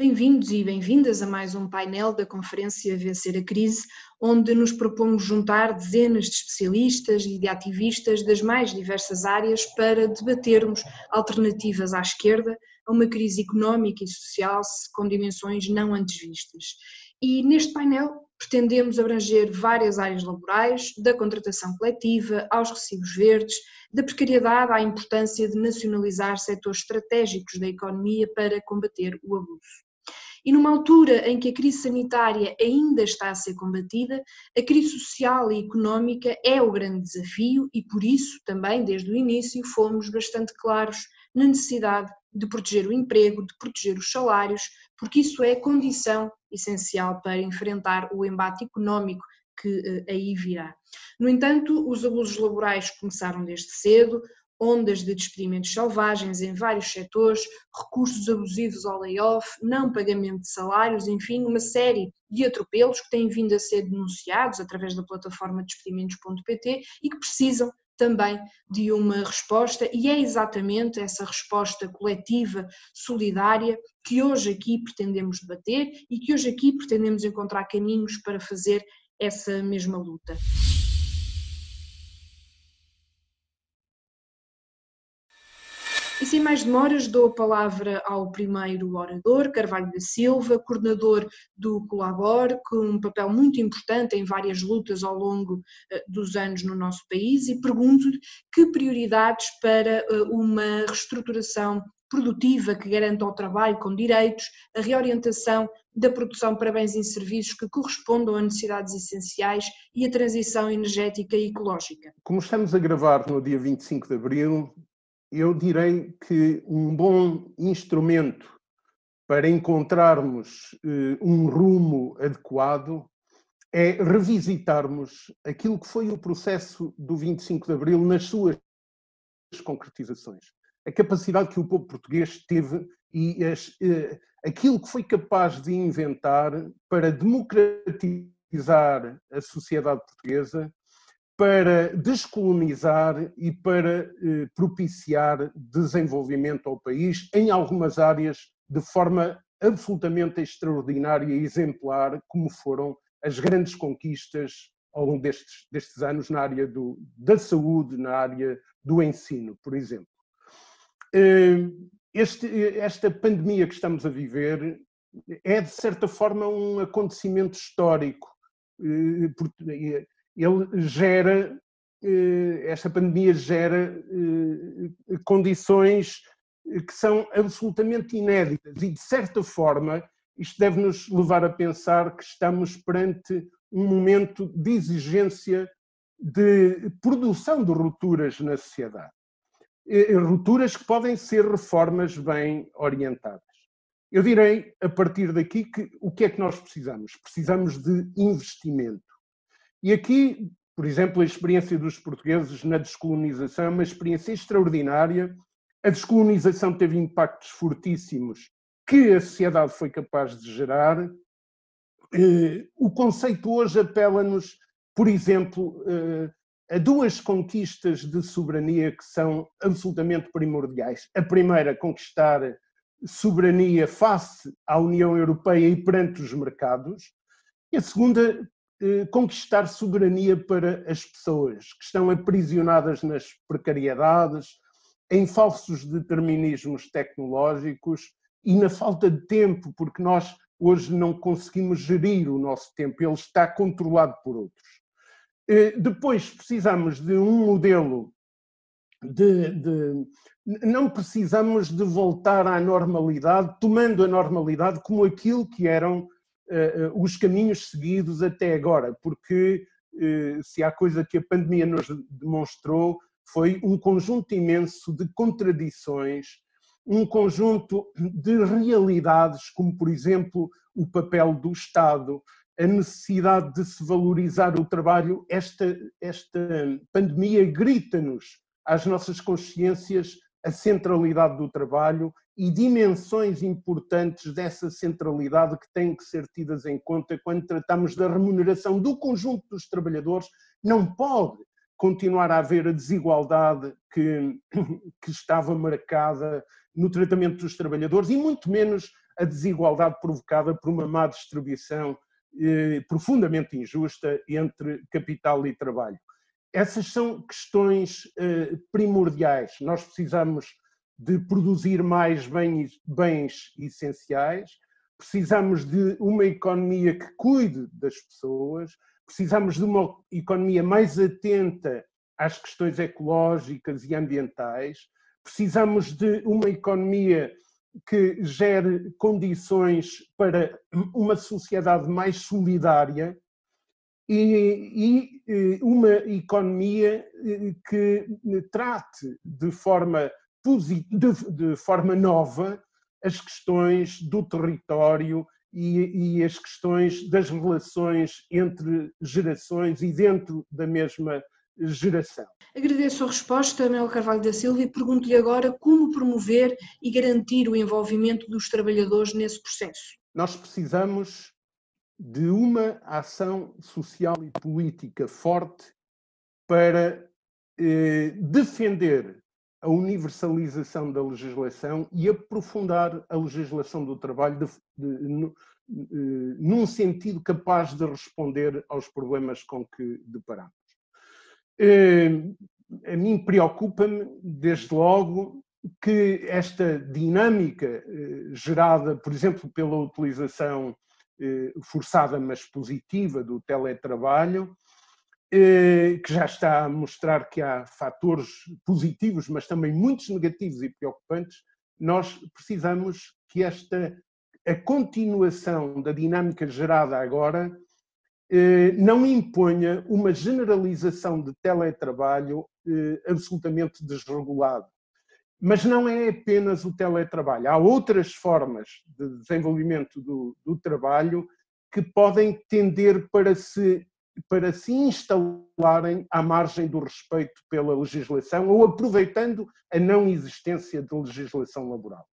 Bem-vindos e bem-vindas a mais um painel da Conferência Vencer a Crise, onde nos propomos juntar dezenas de especialistas e de ativistas das mais diversas áreas para debatermos alternativas à esquerda a uma crise económica e social com dimensões não antes vistas. E neste painel pretendemos abranger várias áreas laborais, da contratação coletiva aos recibos verdes, da precariedade à importância de nacionalizar setores estratégicos da economia para combater o abuso. E numa altura em que a crise sanitária ainda está a ser combatida, a crise social e económica é o grande desafio e por isso também desde o início fomos bastante claros na necessidade de proteger o emprego, de proteger os salários, porque isso é condição essencial para enfrentar o embate económico que eh, aí virá. No entanto, os abusos laborais começaram desde cedo, ondas de despedimentos selvagens em vários setores, recursos abusivos ao layoff, não pagamento de salários, enfim, uma série de atropelos que têm vindo a ser denunciados através da plataforma despedimentos.pt e que precisam também de uma resposta, e é exatamente essa resposta coletiva, solidária, que hoje aqui pretendemos debater e que hoje aqui pretendemos encontrar caminhos para fazer essa mesma luta. E sem mais demoras, dou a palavra ao primeiro orador, Carvalho da Silva, coordenador do Colabor, com um papel muito importante em várias lutas ao longo eh, dos anos no nosso país, e pergunto-lhe que prioridades para eh, uma reestruturação produtiva que garanta o trabalho com direitos, a reorientação da produção para bens e serviços que correspondam a necessidades essenciais e a transição energética e ecológica. Como estamos a gravar no dia 25 de abril, eu direi que um bom instrumento para encontrarmos eh, um rumo adequado é revisitarmos aquilo que foi o processo do 25 de Abril nas suas concretizações. A capacidade que o povo português teve e as, eh, aquilo que foi capaz de inventar para democratizar a sociedade portuguesa para descolonizar e para eh, propiciar desenvolvimento ao país em algumas áreas de forma absolutamente extraordinária e exemplar, como foram as grandes conquistas ao longo destes, destes anos na área do, da saúde, na área do ensino, por exemplo. Eh, este, esta pandemia que estamos a viver é, de certa forma, um acontecimento histórico eh, ele gera, eh, esta pandemia gera eh, condições que são absolutamente inéditas e, de certa forma, isto deve nos levar a pensar que estamos perante um momento de exigência de produção de rupturas na sociedade. Eh, rupturas que podem ser reformas bem orientadas. Eu direi, a partir daqui, que o que é que nós precisamos? Precisamos de investimento. E aqui, por exemplo, a experiência dos portugueses na descolonização é uma experiência extraordinária. A descolonização teve impactos fortíssimos que a sociedade foi capaz de gerar. Eh, o conceito hoje apela-nos, por exemplo, eh, a duas conquistas de soberania que são absolutamente primordiais. A primeira, conquistar soberania face à União Europeia e perante os mercados. E a segunda, conquistar soberania para as pessoas que estão aprisionadas nas precariedades, em falsos determinismos tecnológicos e na falta de tempo, porque nós hoje não conseguimos gerir o nosso tempo, ele está controlado por outros. Eh, depois precisamos de um modelo de, de, não precisamos de voltar à normalidade, tomando a normalidade como aquilo que eram os caminhos seguidos até agora, porque uh, se há coisa que a pandemia nos demonstrou foi um conjunto imenso de contradições, um conjunto de realidades, como por exemplo o papel do Estado, a necessidade de se valorizar o trabalho. Esta, esta pandemia grita-nos às nossas consciências a centralidade do trabalho e dimensões importantes dessa centralidade que têm que ser tidas em conta quando tratamos da remuneração do conjunto dos trabalhadores. Não pode continuar a haver a desigualdade que, que estava marcada no tratamento dos trabalhadores e muito menos a desigualdade provocada por uma má distribuição eh, profundamente injusta entre capital e trabalho. Essas são questões eh, primordiais. Nós precisamos de produzir mais bens, bens essenciais, precisamos de uma economia que cuide das pessoas, precisamos de uma economia mais atenta às questões ecológicas e ambientais, precisamos de uma economia que gere condições para uma sociedade mais solidária e, e uma economia eh, que trate de forma, de, de forma nova as questões do território e, e, as questões das relações entre gerações e dentro da mesma geração. Agradeço a resposta, Mel Carvalho da Silva, e pergunto-lhe agora como promover e garantir o envolvimento dos trabalhadores nesse processo. Nós precisamos de uma ação social e política forte para eh, defender a universalização da legislação e aprofundar a legislação do trabalho de, de, eh, num sentido capaz de responder aos problemas com que deparamos. Eh, a mim preocupa-me, desde logo, que esta dinâmica eh, gerada, por exemplo, pela utilização forçada, mas positiva, do teletrabalho, que já está a mostrar que há fatores positivos, mas também muitos negativos e preocupantes, nós precisamos que esta a continuação da dinâmica gerada agora eh, não imponha uma generalização de teletrabalho eh, absolutamente desregulado. Mas não é apenas o teletrabalho. Há outras formas de desenvolvimento do, do trabalho que podem tender para se, para se instalarem à margem do respeito pela legislação ou aproveitando a não existência de legislação laboral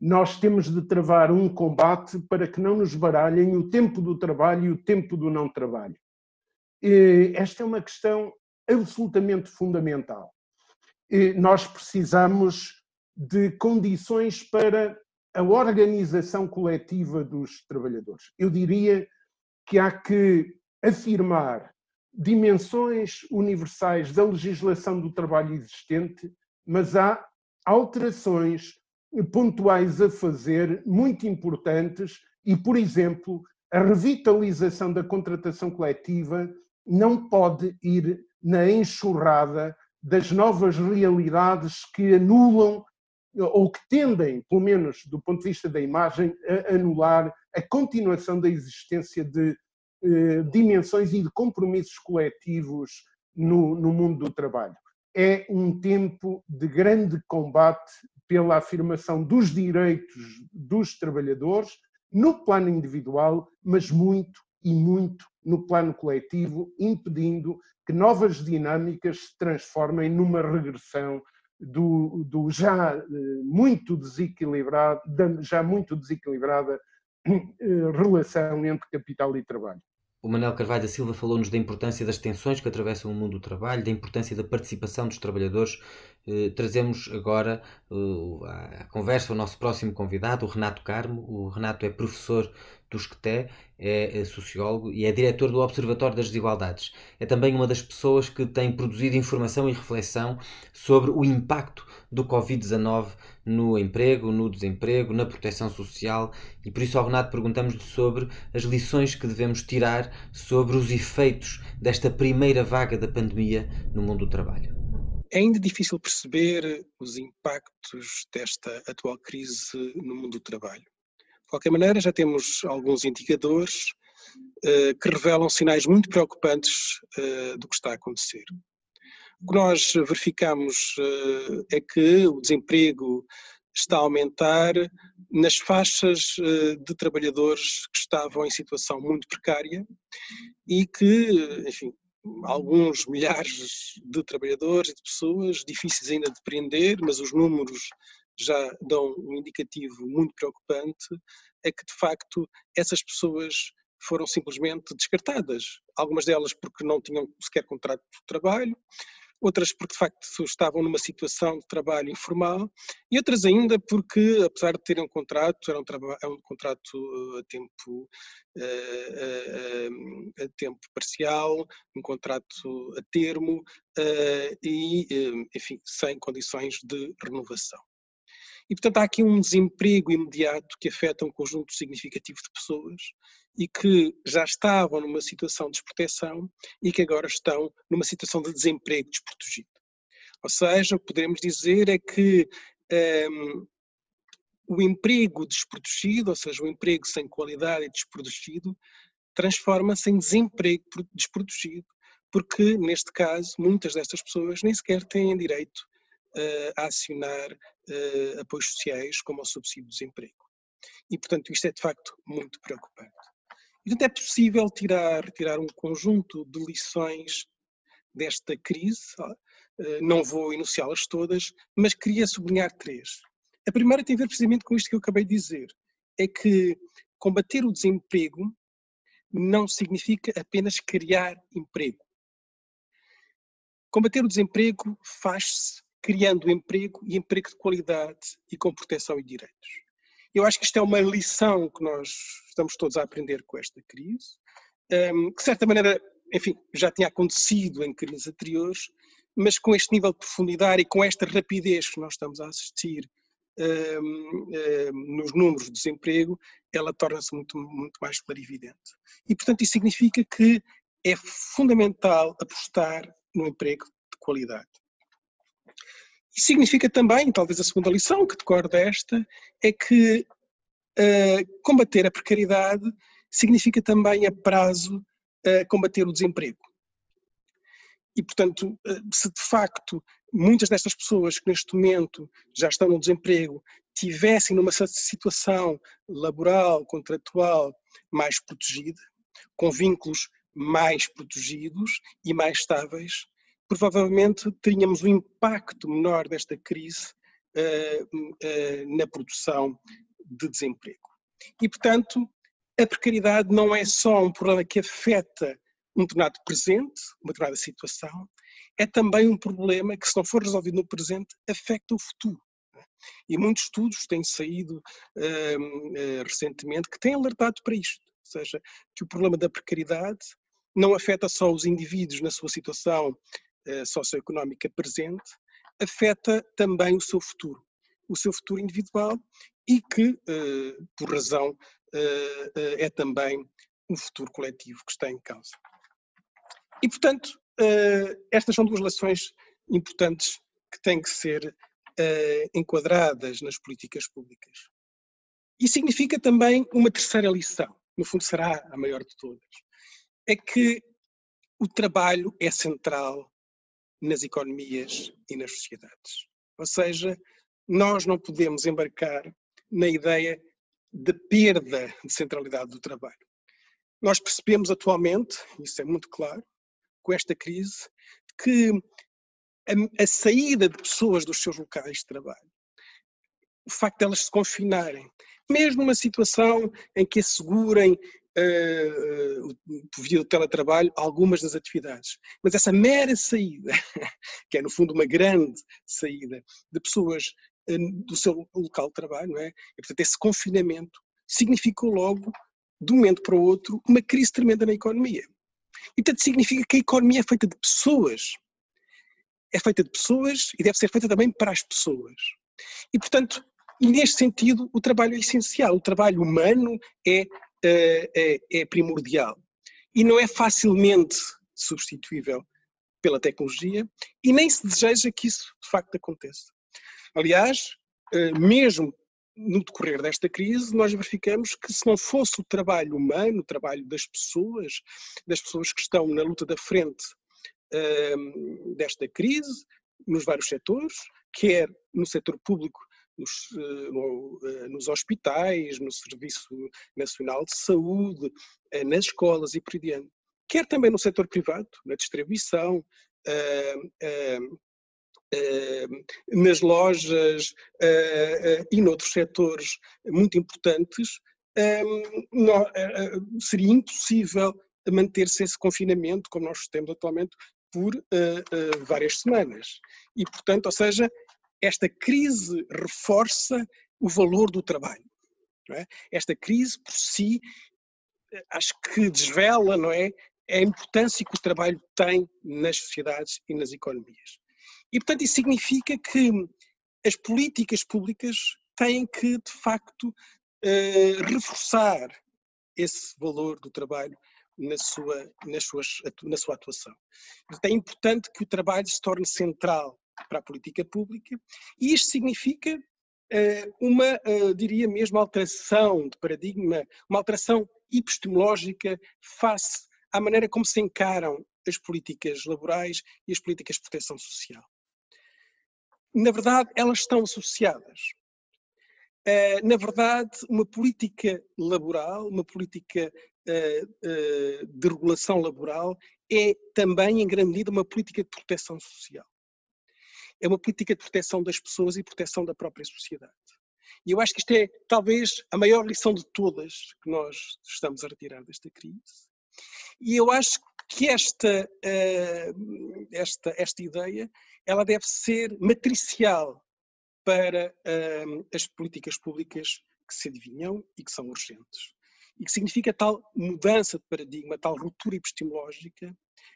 nós temos de travar um combate para que não nos baralhem o tempo do trabalho e o tempo do não trabalho. Esta é uma questão absolutamente fundamental. Nós precisamos de condições para a organização coletiva dos trabalhadores. Eu diria que há que afirmar dimensões universais da legislação do trabalho existente, mas há alterações pontuais a fazer, muito importantes, e, por exemplo, a revitalização da contratação coletiva não pode ir na enxurrada das novas realidades que anulam ou que tendem, pelo menos do ponto de vista da imagem, a anular a continuação da existência de dimensões e de compromissos coletivos no, no mundo do trabalho. É um tempo de grande combate pela afirmação dos direitos dos trabalhadores no plano individual, mas muito e muito no plano coletivo, impedindo que novas dinâmicas se transformem numa regressão do, do já eh, muito desequilibrado, da já muito desequilibrada eh, relação entre capital e trabalho. O Manuel Carvalho da Silva falou-nos da importância das tensões que atravessam o mundo do trabalho, da importância da participação dos trabalhadores. Eh, trazemos agora eh, à conversa o nosso próximo convidado, o Renato Carmo. O Renato é professor do SCTE, é, é sociólogo e é diretor do Observatório das Desigualdades. É também uma das pessoas que tem produzido informação e reflexão sobre o impacto do Covid-19 no emprego, no desemprego, na proteção social e por isso ao Renato perguntamos-lhe sobre as lições que devemos tirar sobre os efeitos desta primeira vaga da pandemia no mundo do trabalho. É ainda difícil perceber os impactos desta atual crise no mundo do trabalho. De qualquer maneira, já temos alguns indicadores uh, que revelam sinais muito preocupantes uh, do que está a acontecer. O que nós verificamos uh, é que o desemprego está a aumentar nas faixas de trabalhadores que estavam em situação muito precária e que, enfim, alguns milhares de trabalhadores e de pessoas, difíceis ainda de prender, mas os números já dão um indicativo muito preocupante, é que de facto essas pessoas foram simplesmente descartadas. Algumas delas porque não tinham sequer contrato de trabalho, outras porque de facto estavam numa situação de trabalho informal e outras ainda porque, apesar de terem um contrato, era um, é um contrato a tempo, a, a tempo parcial, um contrato a termo e, enfim, sem condições de renovação. E, portanto, há aqui um desemprego imediato que afeta um conjunto significativo de pessoas e que já estavam numa situação de desproteção e que agora estão numa situação de desemprego desprotegido. Ou seja, o que podemos dizer é que um, o emprego desprotegido, ou seja, o emprego sem qualidade e desprotegido, transforma-se em desemprego desprotegido, porque, neste caso, muitas destas pessoas nem sequer têm direito uh, a acionar uh, apoios sociais, como o subsídio de desemprego. E, portanto, isto é de facto muito preocupante. Portanto, é possível tirar, tirar um conjunto de lições desta crise, uh, não vou enunciá-las todas, mas queria sublinhar três. A primeira tem a ver precisamente com isto que eu acabei de dizer, é que combater o desemprego não significa apenas criar emprego. Combater o desemprego faz-se criando emprego e emprego de qualidade e com proteção e direitos. Eu acho que isto é uma lição que nós estamos todos a aprender com esta crise, hum, que de certa maneira, enfim, já tinha acontecido em crises anteriores, mas com este nível de profundidade e com esta rapidez que nós estamos a assistir um, um, nos números de desemprego, ela torna-se muito, muito mais clarividente. E, portanto, isso significa que é fundamental apostar no emprego de qualidade. E significa também, talvez a segunda lição que decorre desta, é que uh, combater a precariedade significa também a prazo uh, combater o desemprego. E, portanto, uh, se de facto muitas destas pessoas que neste momento já estão no desemprego tivessem numa situação laboral, contratual mais protegida, com vínculos mais protegidos e mais estáveis, provavelmente teríamos um impacto menor desta crise uh, uh, na produção de desemprego. E, portanto, a precariedade não é só um problema que afeta um determinado presente, uma determinada situação, é também um problema que, se não for resolvido no presente, afeta o futuro. E muitos estudos têm saído uh, recentemente que têm alertado para isto, ou seja, que o problema da precariedade não afeta só os indivíduos na sua situação eh, socioeconómica presente, afeta também o seu futuro, o seu futuro individual e que, eh, por razão, eh, é também um futuro coletivo que está em causa. E, portanto, estas são duas relações importantes que têm que ser enquadradas nas políticas públicas. E significa também uma terceira lição, no fundo será a maior de todas, é que o trabalho é central nas economias e nas sociedades. Ou seja, nós não podemos embarcar na ideia de perda de centralidade do trabalho. Nós percebemos atualmente, isso é muito claro, com esta crise, que a, a saída de pessoas dos seus locais de trabalho, o facto de elas se confinarem, mesmo numa situação em que assegurem via o teletrabalho algumas das atividades. Mas essa mera saída, que é no fundo uma grande saída de pessoas uh, do seu local de trabalho, não é? E, portanto, esse confinamento significou logo, de um momento para o outro, uma crise tremenda na economia. E, portanto, significa que a economia é feita de pessoas. É feita de pessoas e deve ser feita também para as pessoas. E, portanto, neste sentido, o trabalho é essencial. O trabalho humano é é, é primordial e não é facilmente substituível pela tecnologia e nem se deseja que isso de facto aconteça. Aliás, eh, mesmo no decorrer desta crise, nós verificamos que se não fosse o trabalho humano, o trabalho das pessoas, das pessoas que estão na luta da frente desta crise, nos vários setores, quer no setor público, nos, eh, eh, nos hospitais, no Serviço Nacional de Saúde, eh, nas escolas e por diante. Quer também no setor privado, na distribuição, nas lojas e noutros setores muito importantes, seria impossível manter-se esse confinamento, como nós temos atualmente, por várias semanas. E, portanto, ou seja, esta crise reforça o valor do trabalho. É? Esta crise, por si, acho que desvela não é, a importância que o trabalho tem nas sociedades e nas economias. E, portanto, isso significa que as políticas públicas têm que, de facto, uh, reforçar esse valor do trabalho na sua, nas suas, na sua atuação. Portanto, é importante que o trabalho se torne central para a política pública e isto significa uh, uma, uh, diria mesmo, alteração de paradigma, uma alteração epistemológica face à maneira como se encaram as políticas laborais e as políticas de proteção social. Na verdade, elas estão associadas. Eh, na verdade, uma política laboral, uma política eh, eh, de regulação laboral, é também, em grande medida, uma política de proteção social. É uma política de proteção das pessoas e proteção da própria sociedade. E eu acho que isto é talvez a maior lição de todas que nós estamos a retirar desta crise. E eu acho que esta, esta, esta ideia ela deve ser matricial para uh, as políticas públicas que se adivinham e que são urgentes. E que significa tal mudança de paradigma, tal ruptura epistemológica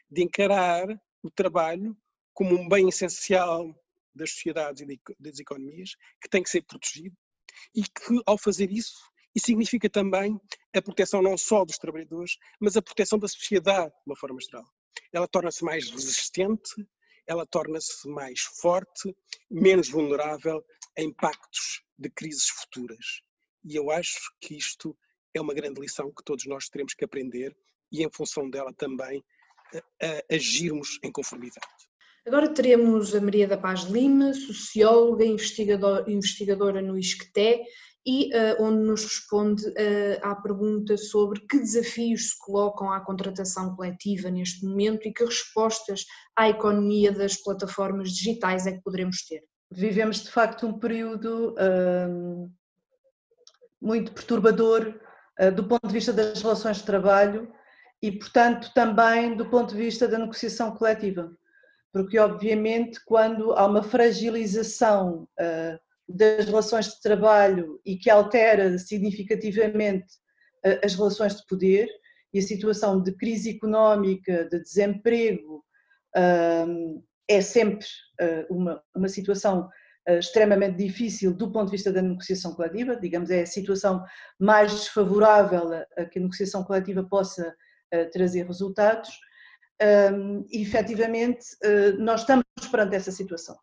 de encarar o trabalho como um bem essencial das sociedades e das economias que tem que ser protegido e que, ao fazer isso, isso significa também a proteção não só dos trabalhadores, mas a proteção da sociedade de uma forma geral. Ela torna-se mais resistente, ela torna-se mais forte, menos vulnerável a impactos de crises futuras. E eu acho que isto é uma grande lição que todos nós teremos que aprender e, em função dela, também a, a agirmos em conformidade. Agora teremos a Maria da Paz Lima, socióloga, investigador, investigadora no ISCTE e uh, onde nos responde uh, à pergunta sobre que desafios se colocam à contratação coletiva neste momento e que respostas à economia das plataformas digitais é que poderemos ter. Vivemos de facto um período uh, muito perturbador uh, do ponto de vista das relações de trabalho e, portanto, também do ponto de vista da negociação coletiva. Porque, obviamente, quando há uma fragilização uh, das relações de trabalho e que altera significativamente eh, as relações de poder e a situação de crise económica, de desemprego, ehm, é sempre eh, uma, uma situação eh, extremamente difícil do ponto de vista da negociação coletiva, digamos, é a situação mais desfavorável a que a negociação coletiva possa trazer resultados. Ehm, e efetivamente, nós estamos perante essa situação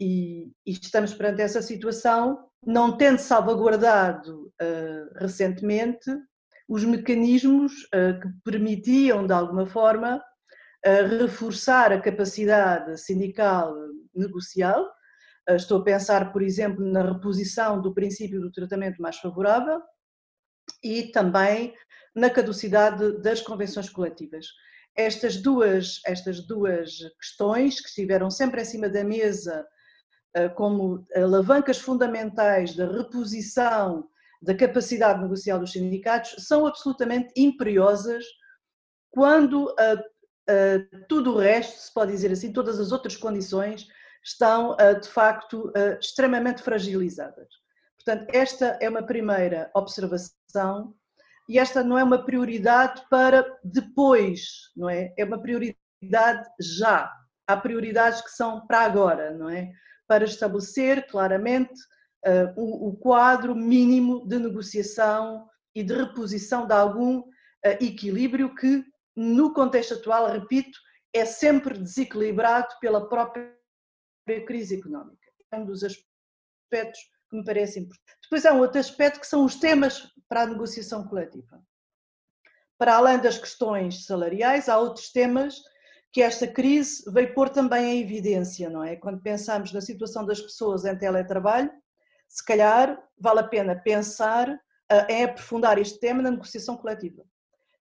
e, e, estamos perante essa situação, não tendo salvaguardado uh, recentemente os mecanismos uh, que permitiam, de alguma forma, uh, reforçar a capacidade sindical negocial. estou a pensar, por exemplo, na reposição do princípio do tratamento mais favorável e também na caducidade das convenções coletivas. Estas duas, estas duas questões que estiveram sempre em cima da mesa eh, como alavancas fundamentais da reposição da capacidade negocial dos sindicatos são absolutamente imperiosas quando uh, uh, tudo o resto, se pode dizer assim, todas as outras condições estão uh, de facto extremamente fragilizadas. Portanto, esta é uma primeira observação e esta não é uma prioridade para depois, não é? É uma prioridade já. Há prioridades que são para agora, não é? para estabelecer claramente uh, o, o, quadro mínimo de negociação e de reposição de algum uh, equilíbrio que, no contexto atual, repito, é sempre desequilibrado pela própria crise económica. É um dos aspectos que me parece importante. Depois há um outro aspecto que são os temas para a negociação coletiva. Para além das questões salariais, há outros temas que esta crise veio pôr também em evidência, não é? Quando pensamos na situação das pessoas em teletrabalho, se calhar vale a pena pensar uh, em aprofundar este tema na negociação coletiva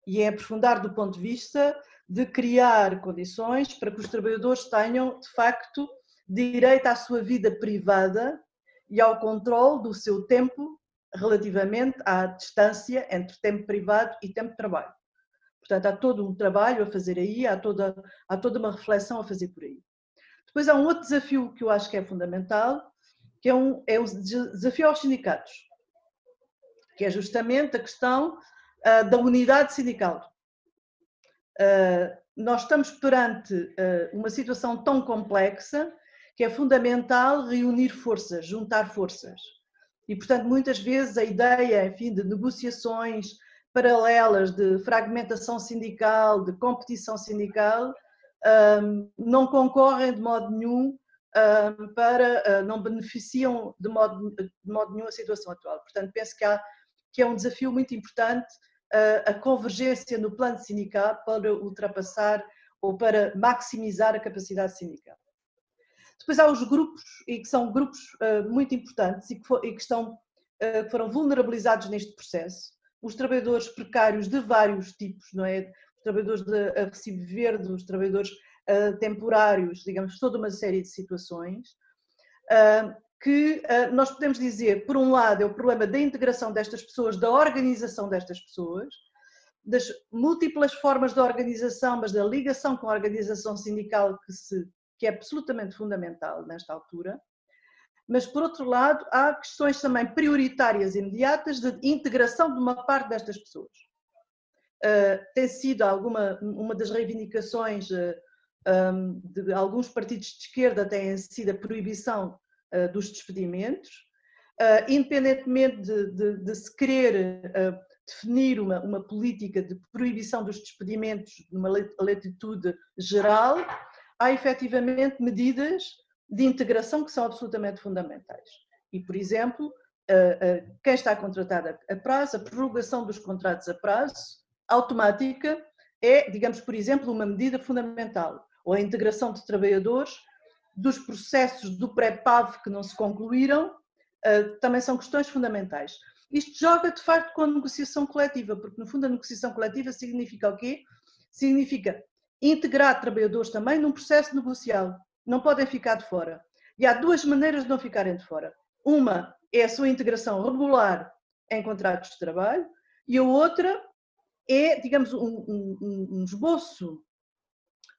e em aprofundar do ponto de vista de criar condições para que os trabalhadores tenham, de facto, direito à sua vida privada e ao controle do seu tempo relativamente à distância entre tempo privado e tempo de trabalho. Portanto, há todo um trabalho a fazer aí, há toda, há toda uma reflexão a fazer por aí. Depois há um outro desafio que eu acho que é fundamental, que é, um, é o desafio aos sindicatos, que é justamente a questão uh, da unidade sindical. Uh, nós estamos perante uh, uma situação tão complexa que é fundamental reunir forças, juntar forças. E, portanto, muitas vezes a ideia, enfim, de negociações paralelas, de fragmentação sindical, de competição sindical, um, não concorrem de modo nenhum um, para, uh, não beneficiam de modo, de modo nenhum a situação atual. Portanto, penso que, há, que é um desafio muito importante a convergência no plano sindical para ultrapassar ou para maximizar a capacidade sindical. Depois há os grupos, e que são grupos uh, muito importantes e que, for, e que estão, que foram vulnerabilizados neste processo. Os trabalhadores precários de vários tipos, não é? Os trabalhadores de recibo verde, os trabalhadores uh, temporários, digamos, toda uma série de situações, que nós podemos dizer, por um lado, é o problema da integração destas pessoas, da organização destas pessoas, das múltiplas formas de organização, mas da ligação com a organização sindical que se que é absolutamente fundamental nesta altura. Mas, por outro lado, há questões também prioritárias imediatas de integração de uma parte destas pessoas. Uh, tem sido alguma, uma das reivindicações uh, ah, um, de alguns partidos de esquerda tem sido a proibição uh, dos despedimentos, independentemente de, de, de, se querer definir uma, uma política de proibição dos despedimentos numa latitude geral, há efetivamente medidas de integração que são absolutamente fundamentais. E, por exemplo, quem está contratado a prazo, a prorrogação dos contratos a prazo automática é, digamos, por exemplo, uma medida fundamental. Ou a integração de trabalhadores dos processos do pré-PAV que não se concluíram, também são questões fundamentais. Isto joga, de facto, com a negociação coletiva, porque, no fundo, a negociação coletiva significa o quê? Significa integrar trabalhadores também num processo negocial. Não podem ficar de fora. E há duas maneiras de não ficarem de fora. Uma é a sua integração regular em contratos de trabalho e a outra é, digamos, um, um, um esboço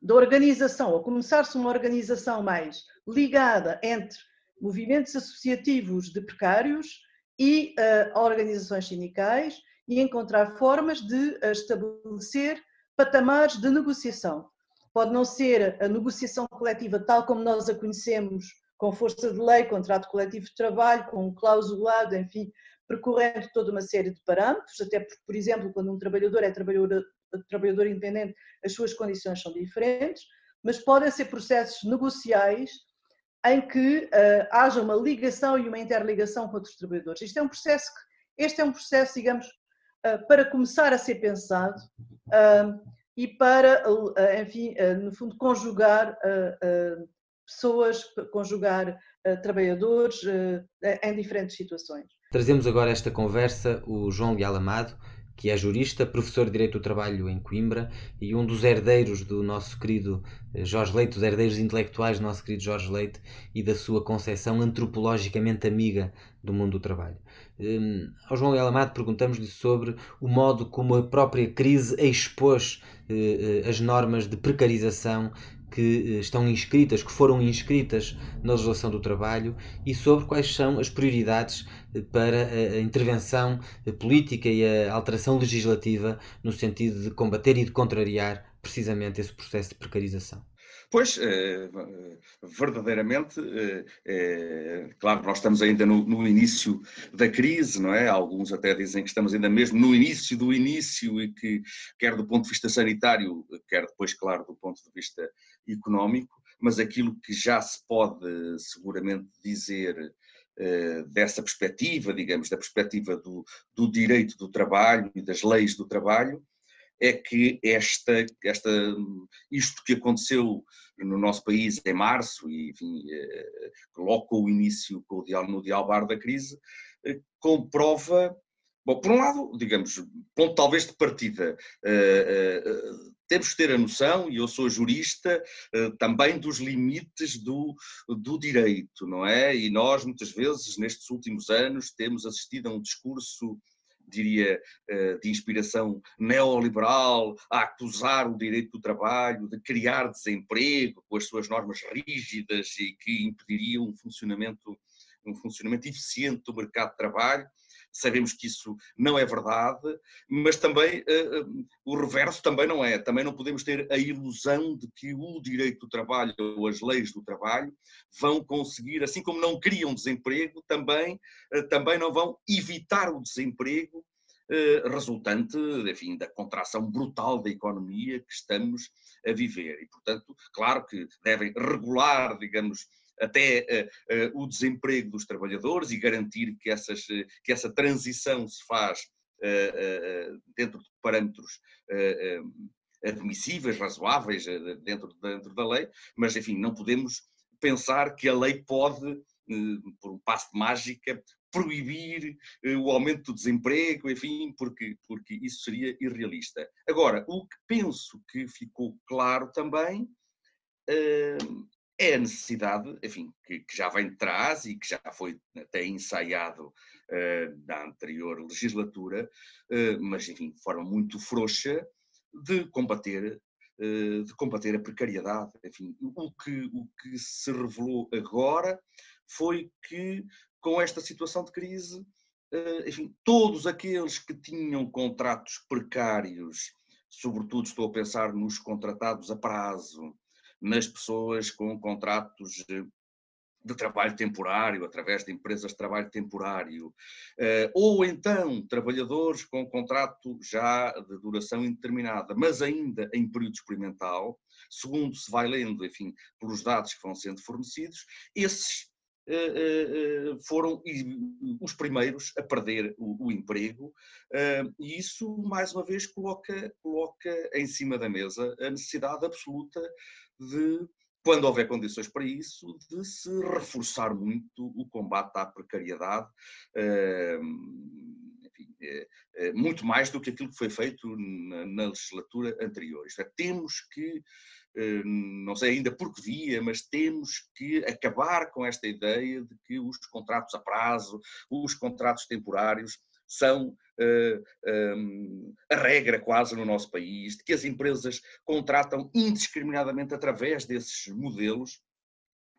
da organização, ou começar-se uma organização mais ligada entre movimentos associativos de precários e uh, organizações sindicais e encontrar formas de uh, estabelecer patamares de negociação. Pode não ser a negociação coletiva tal como nós a conhecemos, com força de lei, contrato coletivo de trabalho, com um clausulado, enfim, percorrendo toda uma série de parâmetros, até porque, por exemplo, quando um trabalhador é trabalhador, trabalhador independente, as suas condições são diferentes, mas podem ser processos negociais em que uh, haja uma ligação e uma interligação com outros trabalhadores. Isto é um processo que, este é um processo, digamos, para começar a ser pensado, e para, enfim, no fundo, conjugar pessoas, conjugar trabalhadores em diferentes situações. Trazemos agora esta conversa o João Leal Amado, que é jurista, professor de Direito do Trabalho em Coimbra e um dos herdeiros do nosso querido eh, Jorge Leite, dos herdeiros intelectuais do nosso querido Jorge Leite e da sua concepção antropologicamente amiga do mundo do trabalho. Um, ao João Leal Amado perguntamos-lhe sobre o modo como a própria crise expôs uh, as normas de precarização que estão inscritas, que foram inscritas na legislação do trabalho e sobre quais são as prioridades para a intervenção política e a alteração legislativa no sentido de combater e de contrariar precisamente esse processo de precarização. Pois, eh, verdadeiramente, é, claro, nós estamos ainda no, no, início da crise, não é? Alguns até dizem que estamos ainda mesmo no início do início e que, quer do ponto de vista sanitário, quer depois, claro, do ponto de vista económico, mas aquilo que já se pode seguramente dizer dessa perspectiva, digamos, da perspectiva do, do direito do trabalho e das leis do trabalho, é que esta, esta, isto que aconteceu no nosso país em março e enfim, eh, coloca o início no dialbar da crise, eh, comprova, bom, por um lado, digamos, ponto talvez de partida, eh, temos que ter a noção, e eu sou jurista, também dos limites do, do direito, não é? E nós, muitas vezes, nestes últimos anos, temos assistido a um discurso diria, de inspiração neoliberal, a acusar o direito do trabalho, de criar desemprego com as suas normas rígidas e que impediriam um funcionamento, um funcionamento eficiente do mercado de trabalho sabemos que isso não é verdade, mas também uh, o reverso também não é. Também não podemos ter a ilusão de que o direito do trabalho ou as leis do trabalho vão conseguir, assim como não criam desemprego, também, uh, também não vão evitar o desemprego resultante, enfim, da contração brutal da economia que estamos a viver. E, portanto, claro que devem regular, digamos, até uh, uh, o desemprego dos trabalhadores e garantir que, essas, uh, que essa transição se faz dentro de parâmetros admissíveis, razoáveis, dentro, dentro da lei, mas, enfim, não podemos pensar que a lei pode, por um passo de mágica, proibir o aumento do desemprego, enfim, porque, porque isso seria irrealista. Agora, o que penso que ficou claro também é a necessidade, enfim, que, que, já vem de trás e que já foi até ensaiado uh, na anterior legislatura, uh, mas, enfim, de forma muito frouxa, de combater, uh, de combater a precariedade. Enfim, o que, o que se revelou agora foi que, com esta situação de crise, enfim, todos aqueles que tinham contratos precários, sobretudo estou a pensar nos contratados a prazo, nas pessoas com contratos de trabalho temporário, através de empresas de trabalho temporário, eh, ou então trabalhadores com contrato já de duração indeterminada, mas ainda em período experimental, segundo se vai lendo, enfim, pelos dados que vão sendo fornecidos, esses eh, eh, foram os primeiros a perder o, emprego e isso mais uma vez coloca, coloca em cima da mesa a necessidade absoluta de, quando houver condições para isso, de se reforçar muito o combate à precariedade, enfim, é, é, muito mais do que aquilo que foi feito na, na legislatura anterior. Isto é, temos que eh, não sei ainda por que via, mas temos que acabar com esta ideia de que os contratos a prazo, os contratos temporários, são uh, eh, um, a regra quase no nosso país, de que as empresas contratam indiscriminadamente através desses modelos.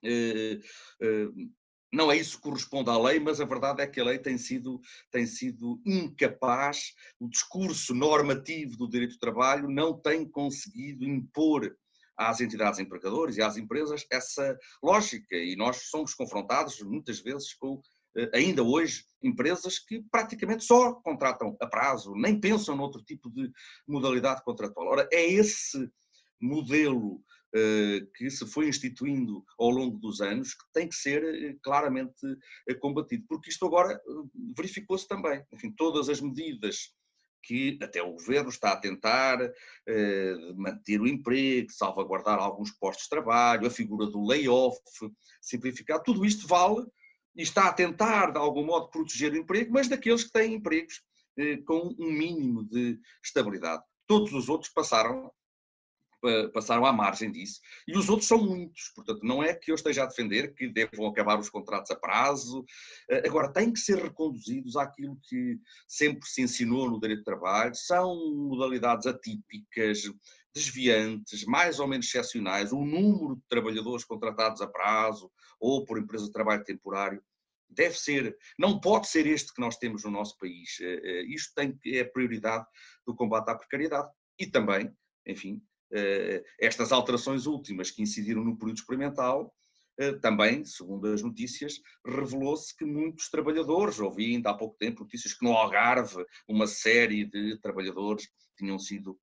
Uh, uh, não é isso que corresponde à lei, mas a verdade é que a lei tem sido, tem sido incapaz, o discurso normativo do direito do trabalho não tem conseguido impor às entidades empregadoras e às empresas essa lógica, e nós somos confrontados muitas vezes com ainda hoje, empresas que praticamente só contratam a prazo, nem pensam noutro tipo de modalidade contratual. Ora, é esse modelo uh, que se foi instituindo ao longo dos anos que tem que ser uh, claramente combatido, porque isto agora verificou-se também. Enfim, todas as medidas que até o governo está a tentar manter o emprego, salvaguardar alguns postos de trabalho, a figura do layoff, simplificar, tudo isto vale e está a tentar, de algum modo, proteger o emprego, mas daqueles que têm empregos eh, com um mínimo de estabilidade. Todos os outros passaram passaram à margem disso. E os outros são muitos, portanto, não é que eu esteja a defender que devam acabar os contratos a prazo, eh, agora têm que ser reconduzidos àquilo que sempre se ensinou no direito de trabalho, são modalidades atípicas, desviantes, mais ou menos excepcionais, o número de trabalhadores contratados a prazo ou por empresa de trabalho temporário deve ser, não pode ser este que nós temos no nosso país. Eh, eh, isto tem, é a prioridade do combate à precariedade e também, enfim, eh, estas alterações últimas que incidiram no período experimental, também, segundo as notícias, revelou-se que muitos trabalhadores, ouvi ainda há pouco tempo notícias que no Algarve uma série de trabalhadores tinham sido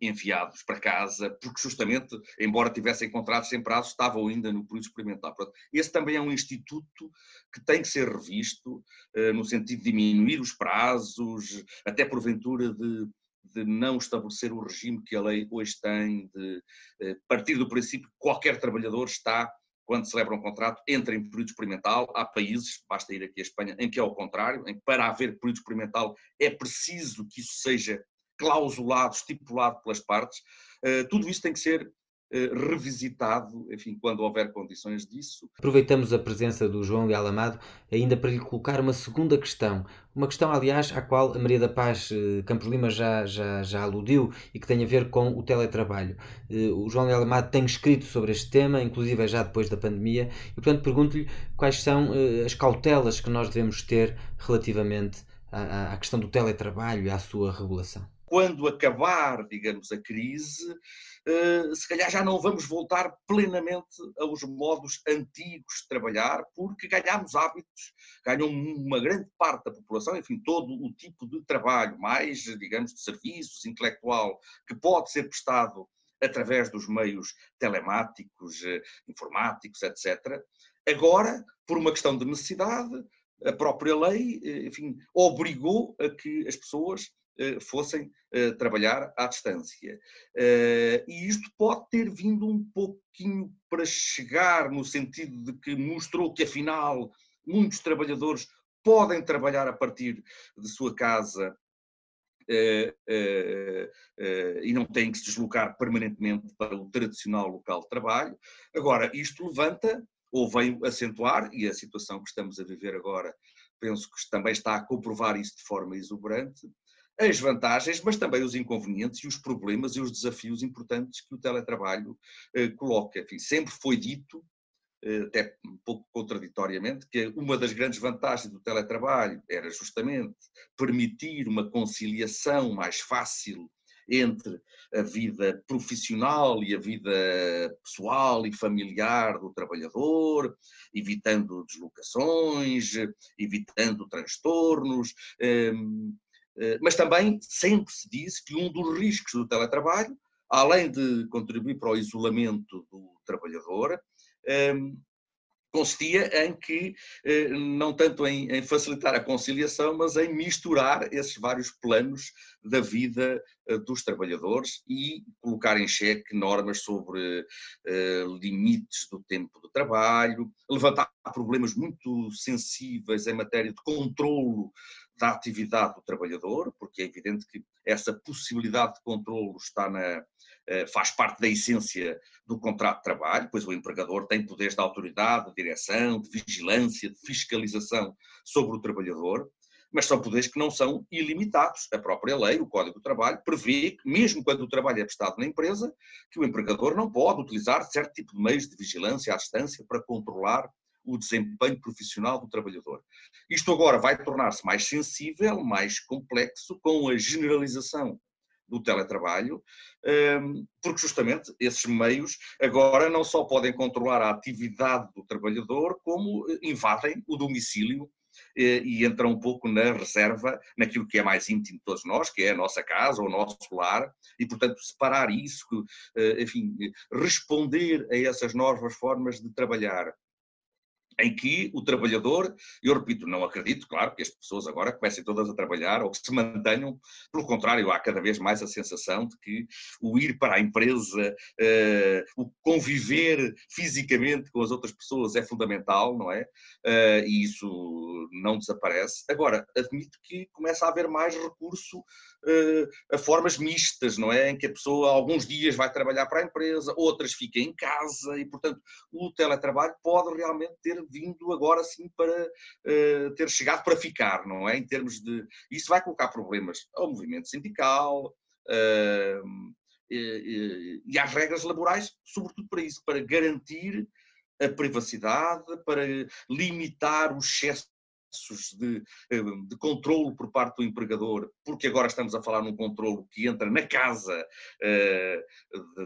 enviados para casa, porque justamente, embora tivessem contratos sem prazo, estavam ainda no período experimental. Esse também é um instituto que tem que ser revisto, eh, no sentido de diminuir os prazos, até porventura de, de não estabelecer o regime que a lei hoje tem, de eh, partir do princípio que qualquer trabalhador está quando celebra um contrato, entra em período experimental. Há países, basta ir aqui à Espanha, em que é o contrário, em que para haver período experimental é preciso que isso seja clausulado, estipulado pelas partes, uh, tudo isso tem que ser revisitado, enfim, quando houver condições disso. Aproveitamos a presença do João Leal Amado ainda para lhe colocar uma segunda questão, uma questão, aliás, à qual a Maria da Paz Campos Lima já, já, já aludiu e que tem a ver com o teletrabalho. O João Leal Amado tem escrito sobre este tema, inclusive já depois da pandemia, e portanto pergunto-lhe quais são as cautelas que nós devemos ter relativamente à, à questão do teletrabalho e à sua regulação quando acabar, digamos, a crise, eh, se calhar já não vamos voltar plenamente aos modos antigos de trabalhar, porque ganhamos hábitos, ganham uma grande parte da população, enfim, todo o tipo de trabalho, mais, digamos, de serviços, intelectual, que pode ser prestado através dos meios telemáticos, eh, informáticos, etc. Agora, por uma questão de necessidade, a própria lei, eh, enfim, obrigou a que as pessoas fossem eh, trabalhar à distância. Eh, e isto pode ter vindo um pouquinho para chegar no sentido de que mostrou que, afinal, muitos trabalhadores podem trabalhar a partir de sua casa Uh, uh, uh, e não têm que se deslocar permanentemente para o tradicional local de trabalho. Agora, isto levanta, ou veio acentuar, e a situação que estamos a viver agora, penso que também está a comprovar isso de forma exuberante, as vantagens, mas também os inconvenientes e os problemas e os desafios importantes que o teletrabalho eh, coloca. Enfim, sempre foi dito, eh, até um pouco contraditoriamente, que uma das grandes vantagens do teletrabalho era justamente permitir uma conciliação mais fácil entre a vida profissional e a vida pessoal e familiar do trabalhador, evitando deslocações, evitando transtornos. Eh, mas também sempre se disse que um dos riscos do teletrabalho, além de contribuir para o isolamento do trabalhador, ehm, consistia em que, eh, não tanto em, facilitar a conciliação, mas em misturar esses vários planos da vida eh, dos trabalhadores e colocar em xeque normas sobre limites do tempo de trabalho, levantar problemas muito sensíveis em matéria de controlo da atividade do trabalhador, porque é evidente que essa possibilidade de controlo está na, eh, faz parte da essência do contrato de trabalho, pois o empregador tem poderes de autoridade, de direção, de vigilância, de fiscalização sobre o trabalhador, mas são poderes que não são ilimitados. A própria lei, o Código do Trabalho, prevê que, mesmo quando o trabalho é prestado na empresa, que o empregador não pode utilizar certo tipo de meios de vigilância à distância para controlar o desempenho profissional do trabalhador. Isto agora vai tornar-se mais sensível, mais complexo, com a generalização do teletrabalho, hum, porque justamente esses meios agora não só podem controlar a atividade do trabalhador, como eh, invadem o domicílio eh, e entram um pouco na reserva, naquilo que é mais íntimo de todos nós, que é a nossa casa, o nosso lar, e portanto separar isso, eh, enfim, responder a essas novas formas de trabalhar em que o trabalhador, eu repito, não acredito, claro, que as pessoas agora comecem todas a trabalhar ou que se mantenham, pelo contrário, há cada vez mais a sensação de que o ir para a empresa, uh, o conviver fisicamente com as outras pessoas é fundamental, não é? Uh, e isso não desaparece. Agora, admito que começa a haver mais recurso uh, a formas mistas, não é? Em que a pessoa alguns dias vai trabalhar para a empresa, outras fica em casa e, portanto, o teletrabalho pode realmente ter vindo agora sim para uh, ter chegado para ficar, não é? Em termos de. Isso vai colocar problemas ao movimento sindical uh, e, e às regras laborais, sobretudo para isso, para garantir a privacidade, para limitar os excessos de, eh, de controlo por parte do empregador, porque agora estamos a falar num controlo que entra na casa,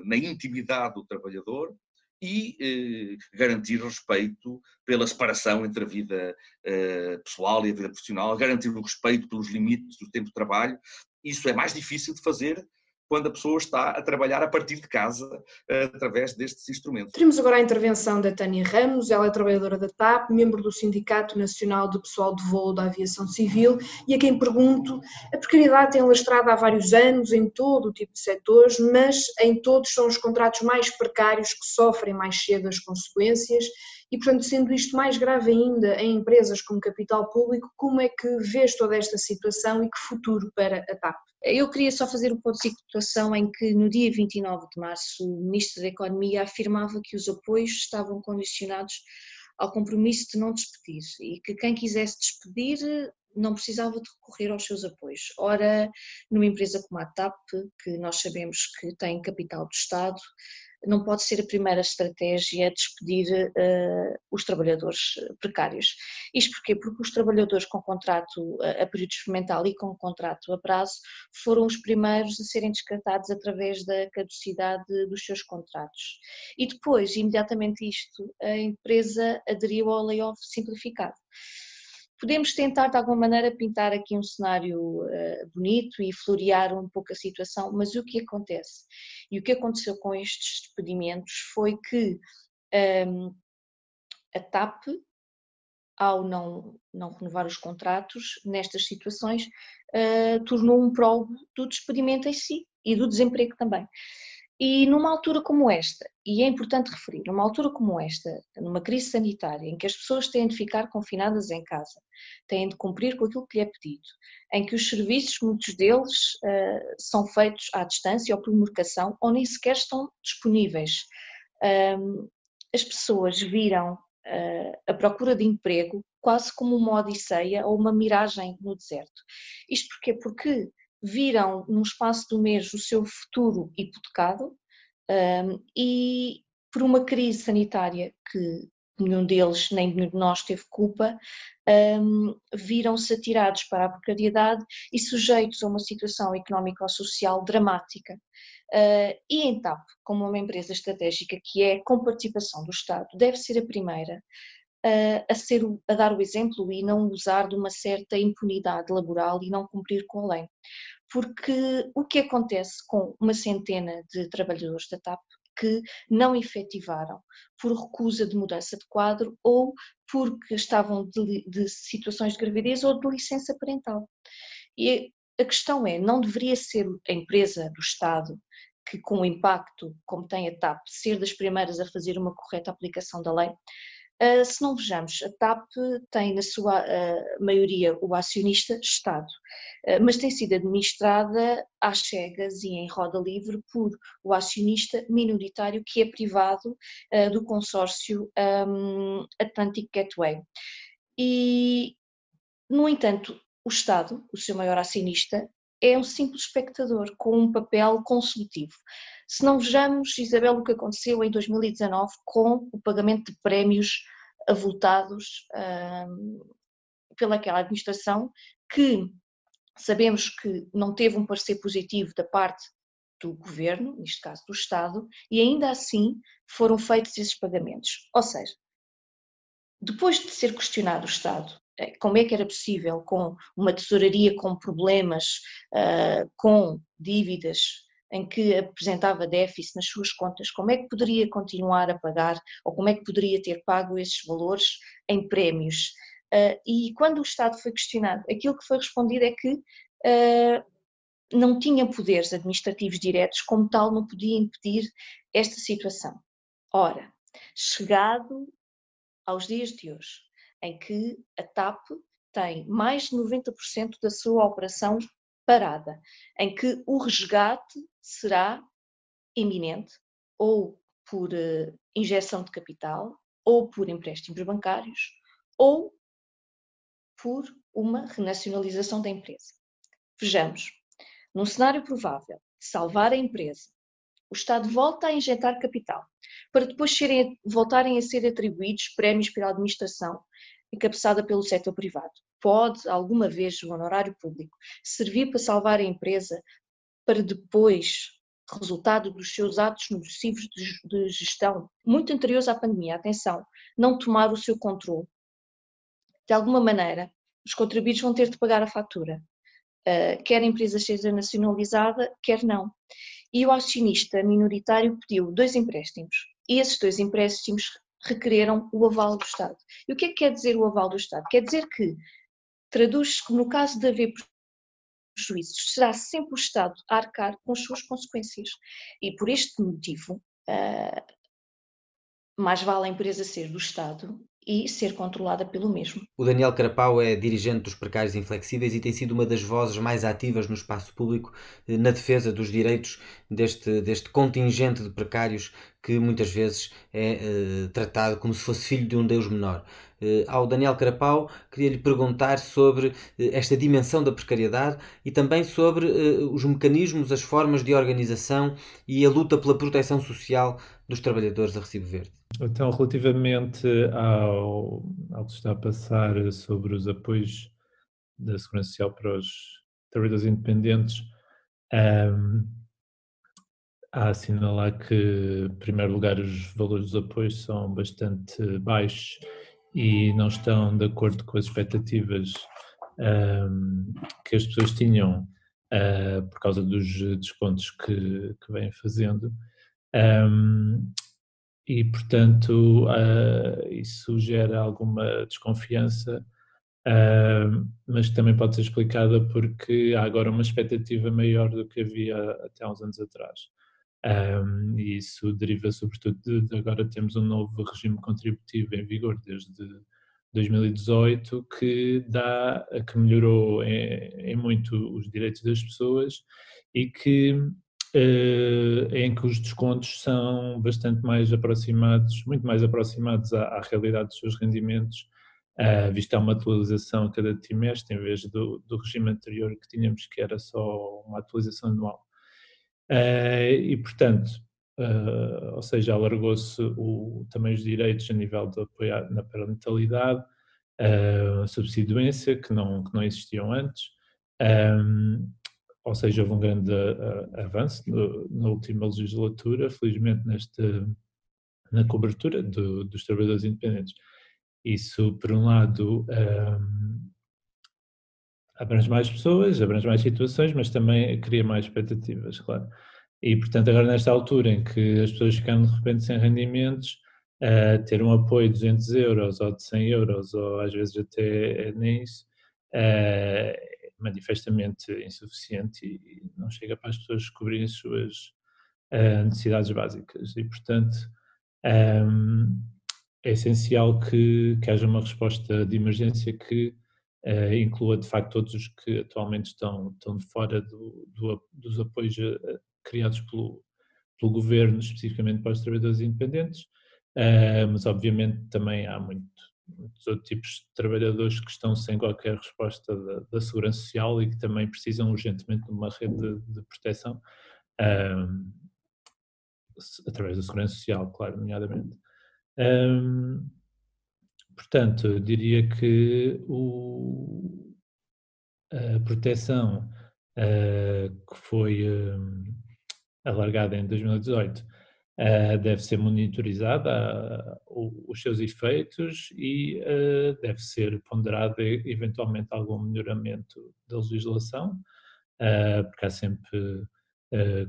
na intimidade do trabalhador, e eh, garantir respeito pela separação entre a vida eh, pessoal e a vida profissional, garantir o respeito pelos limites do tempo de trabalho. Isso é mais difícil de fazer quando a pessoa está a trabalhar a partir de casa uh, através destes instrumentos. Temos agora a intervenção da Tânia Ramos, ela é trabalhadora da TAP, membro do Sindicato Nacional do Pessoal de Voo da Aviação Civil e a quem pergunto, a precariedade tem lastrado há vários anos em todo o tipo de setores, mas em todos são os contratos mais precários que sofrem mais cedo as consequências E, portanto, sendo isto mais grave ainda em empresas como capital público, como é que vês toda esta situação e que futuro para a TAP? Eu queria só fazer um ponto de situação em que no dia 29 de março o Ministro da Economia afirmava que os apoios estavam condicionados ao compromisso de não despedir e que quem quisesse despedir não precisava de recorrer aos seus apoios. Ora, numa empresa como a TAP, que nós sabemos que tem capital do Estado, não pode ser a primeira estratégia despedir uh, os trabalhadores precários. Isto porquê? Porque os trabalhadores com contrato a período experimental e com contrato a prazo foram os primeiros a serem descartados através da caducidade dos seus contratos. E depois, imediatamente isto, a empresa aderiu ao layoff simplificado. Podemos tentar de alguma maneira pintar aqui um cenário uh, bonito e florear um pouco a situação, mas o que acontece? E o que aconteceu com estes despedimentos foi que um, a TAP, ao não, não renovar os contratos nestas situações, uh, tornou um prólogo do despedimento em si e do desemprego também. E numa altura como esta, e é importante referir, numa altura como esta, numa crise sanitária, em que as pessoas têm de ficar confinadas em casa, têm de cumprir com aquilo que lhe é pedido, em que os serviços, muitos deles, uh, são feitos à distância ou por marcação, ou nem sequer estão disponíveis. Um, as pessoas viram uh, a procura de emprego quase como uma odisseia ou uma miragem no deserto. Isto porquê? Porque viram num espaço do mês o seu futuro hipotecado um, e por uma crise sanitária que nenhum deles nem nenhum de nós teve culpa, um, viram-se atirados para a precariedade e sujeitos a uma situação económica ou social dramática. Uh, e em TAP, como uma empresa estratégica que é com participação do Estado, deve ser a primeira uh, a, ser, a dar o exemplo e não usar de uma certa impunidade laboral e não cumprir com a lei porque o que acontece com uma centena de trabalhadores da TAP que não efetivaram por recusa de mudança de quadro ou porque estavam de, de situações de gravidez ou de licença parental. E a questão é, não deveria ser a empresa do Estado que com o impacto, como tem a TAP, ser das primeiras a fazer uma correta aplicação da lei, Uh, se não vejamos, a TAP tem na sua uh, maioria o acionista Estado, uh, mas tem sido administrada às cegas e em roda livre por o acionista minoritário que é privado do consórcio um, Atlantic Gateway. E, no entanto, o Estado, o seu maior acionista, é um simples espectador com um papel consultivo. Se não vejamos, Isabel, o que aconteceu em 2019 com o pagamento de prémios avultados um, pelaquela administração que sabemos que não teve um parecer positivo da parte do governo, neste caso do Estado, e ainda assim foram feitos esses pagamentos. Ou seja, depois de ser questionado o Estado eh, como é que era possível, com uma tesouraria com problemas, uh, com dívidas, em que apresentava déficit nas suas contas, como é que poderia continuar a pagar ou como é que poderia ter pago esses valores em prémios? Uh, e quando o Estado foi questionado, aquilo que foi respondido é que uh, não tinha poderes administrativos diretos, como tal, não podia impedir esta situação. Ora, chegado aos dias de hoje, em que a TAP tem mais de 90% da sua operação parada, em que o resgate será iminente, ou por uh, injeção de capital, ou por empréstimos bancários, ou por uma renacionalização da empresa. Vejamos, num cenário provável de salvar a empresa, o Estado volta a injetar capital, para depois serem, voltarem a ser atribuídos prémios pela administração encabeçada pelo setor privado. Pode, alguma vez, o honorário público servir para salvar a empresa para depois, resultado dos seus atos nocivos de gestão, muito anteriores à pandemia, atenção, não tomar o seu controle. De alguma maneira, os contribuintes vão ter de pagar a fatura. Uh, quer a empresa seja nacionalizada, quer não. E o acionista minoritário pediu dois empréstimos. E esses dois empréstimos requereram o aval do Estado. E o que é que quer dizer o aval do Estado? Quer dizer que traduz-se que no caso de haver prejuízos, será sempre o Estado a arcar com as suas consequências. E por este motivo, uh, mais vale a empresa ser do Estado e ser controlada pelo mesmo. O Daniel Carapau é dirigente dos Precários Inflexíveis e tem sido uma das vozes mais ativas no espaço público eh, na defesa dos direitos deste, deste contingente de precários que muitas vezes é uh, tratado como se fosse filho de um Deus menor. Uh, ao Daniel Carapau, queria lhe perguntar sobre esta dimensão da precariedade e também sobre os mecanismos, as formas de organização e a luta pela proteção social dos trabalhadores a recibo verde. Então, relativamente ao, ao que está a passar sobre os apoios da Segurança Social para os trabalhadores independentes, um, a assinalar que, em primeiro lugar, os valores dos apoios são bastante baixos e não estão de acordo com as expectativas um, que as pessoas tinham uh, por causa dos descontos que, que vêm fazendo. Um, e, portanto, uh, isso gera alguma desconfiança, uh, mas também pode ser explicada porque há agora uma expectativa maior do que havia até uns anos atrás. Um, e isso deriva sobretudo de, de, agora temos um novo regime contributivo em vigor desde 2018 que dá que melhorou em, em muito os direitos das pessoas e que eh, em que os descontos são bastante mais aproximados, muito mais aproximados à, à realidade dos seus rendimentos, uh, visto uma atualização a cada trimestre, em vez do, do, regime anterior que tínhamos, que era só uma atualização anual. Uh, e, portanto, uh, ou seja, alargou-se também os direitos a nível de apoio na parentalidade, uh, doença, que não, que não existiam antes, um, ou seja, houve um grande uh, avanço no, na última legislatura, felizmente neste, na cobertura do, dos trabalhadores independentes. Isso, por um lado, um, abrange mais pessoas, abrange mais situações, mas também cria mais expectativas, claro. E, portanto, agora nesta altura em que as pessoas ficam de repente sem rendimentos, uh, ter um apoio de 200 euros ou de 100 euros, ou às vezes até nem isso, uh, manifestamente insuficiente e não chega para as pessoas cobrirem as suas uh, necessidades básicas. E, portanto, um, é essencial que, que, haja uma resposta de emergência que uh, inclua, de facto, todos os que atualmente estão, estão fora do, do, dos apoios uh, criados pelo, pelo governo, especificamente para os trabalhadores independentes, mas, obviamente, também há muito outros tipos de trabalhadores que estão sem qualquer resposta da, da segurança social e que também precisam urgentemente de uma rede de, de proteção um, através da segurança social, claro, nomeadamente. Um, portanto, eu diria que o, a proteção uh, que foi um, alargada em 2018 Uh, deve ser monitorizada uh, os seus efeitos e uh, deve ser ponderado eventualmente algum melhoramento da legislação, porque há sempre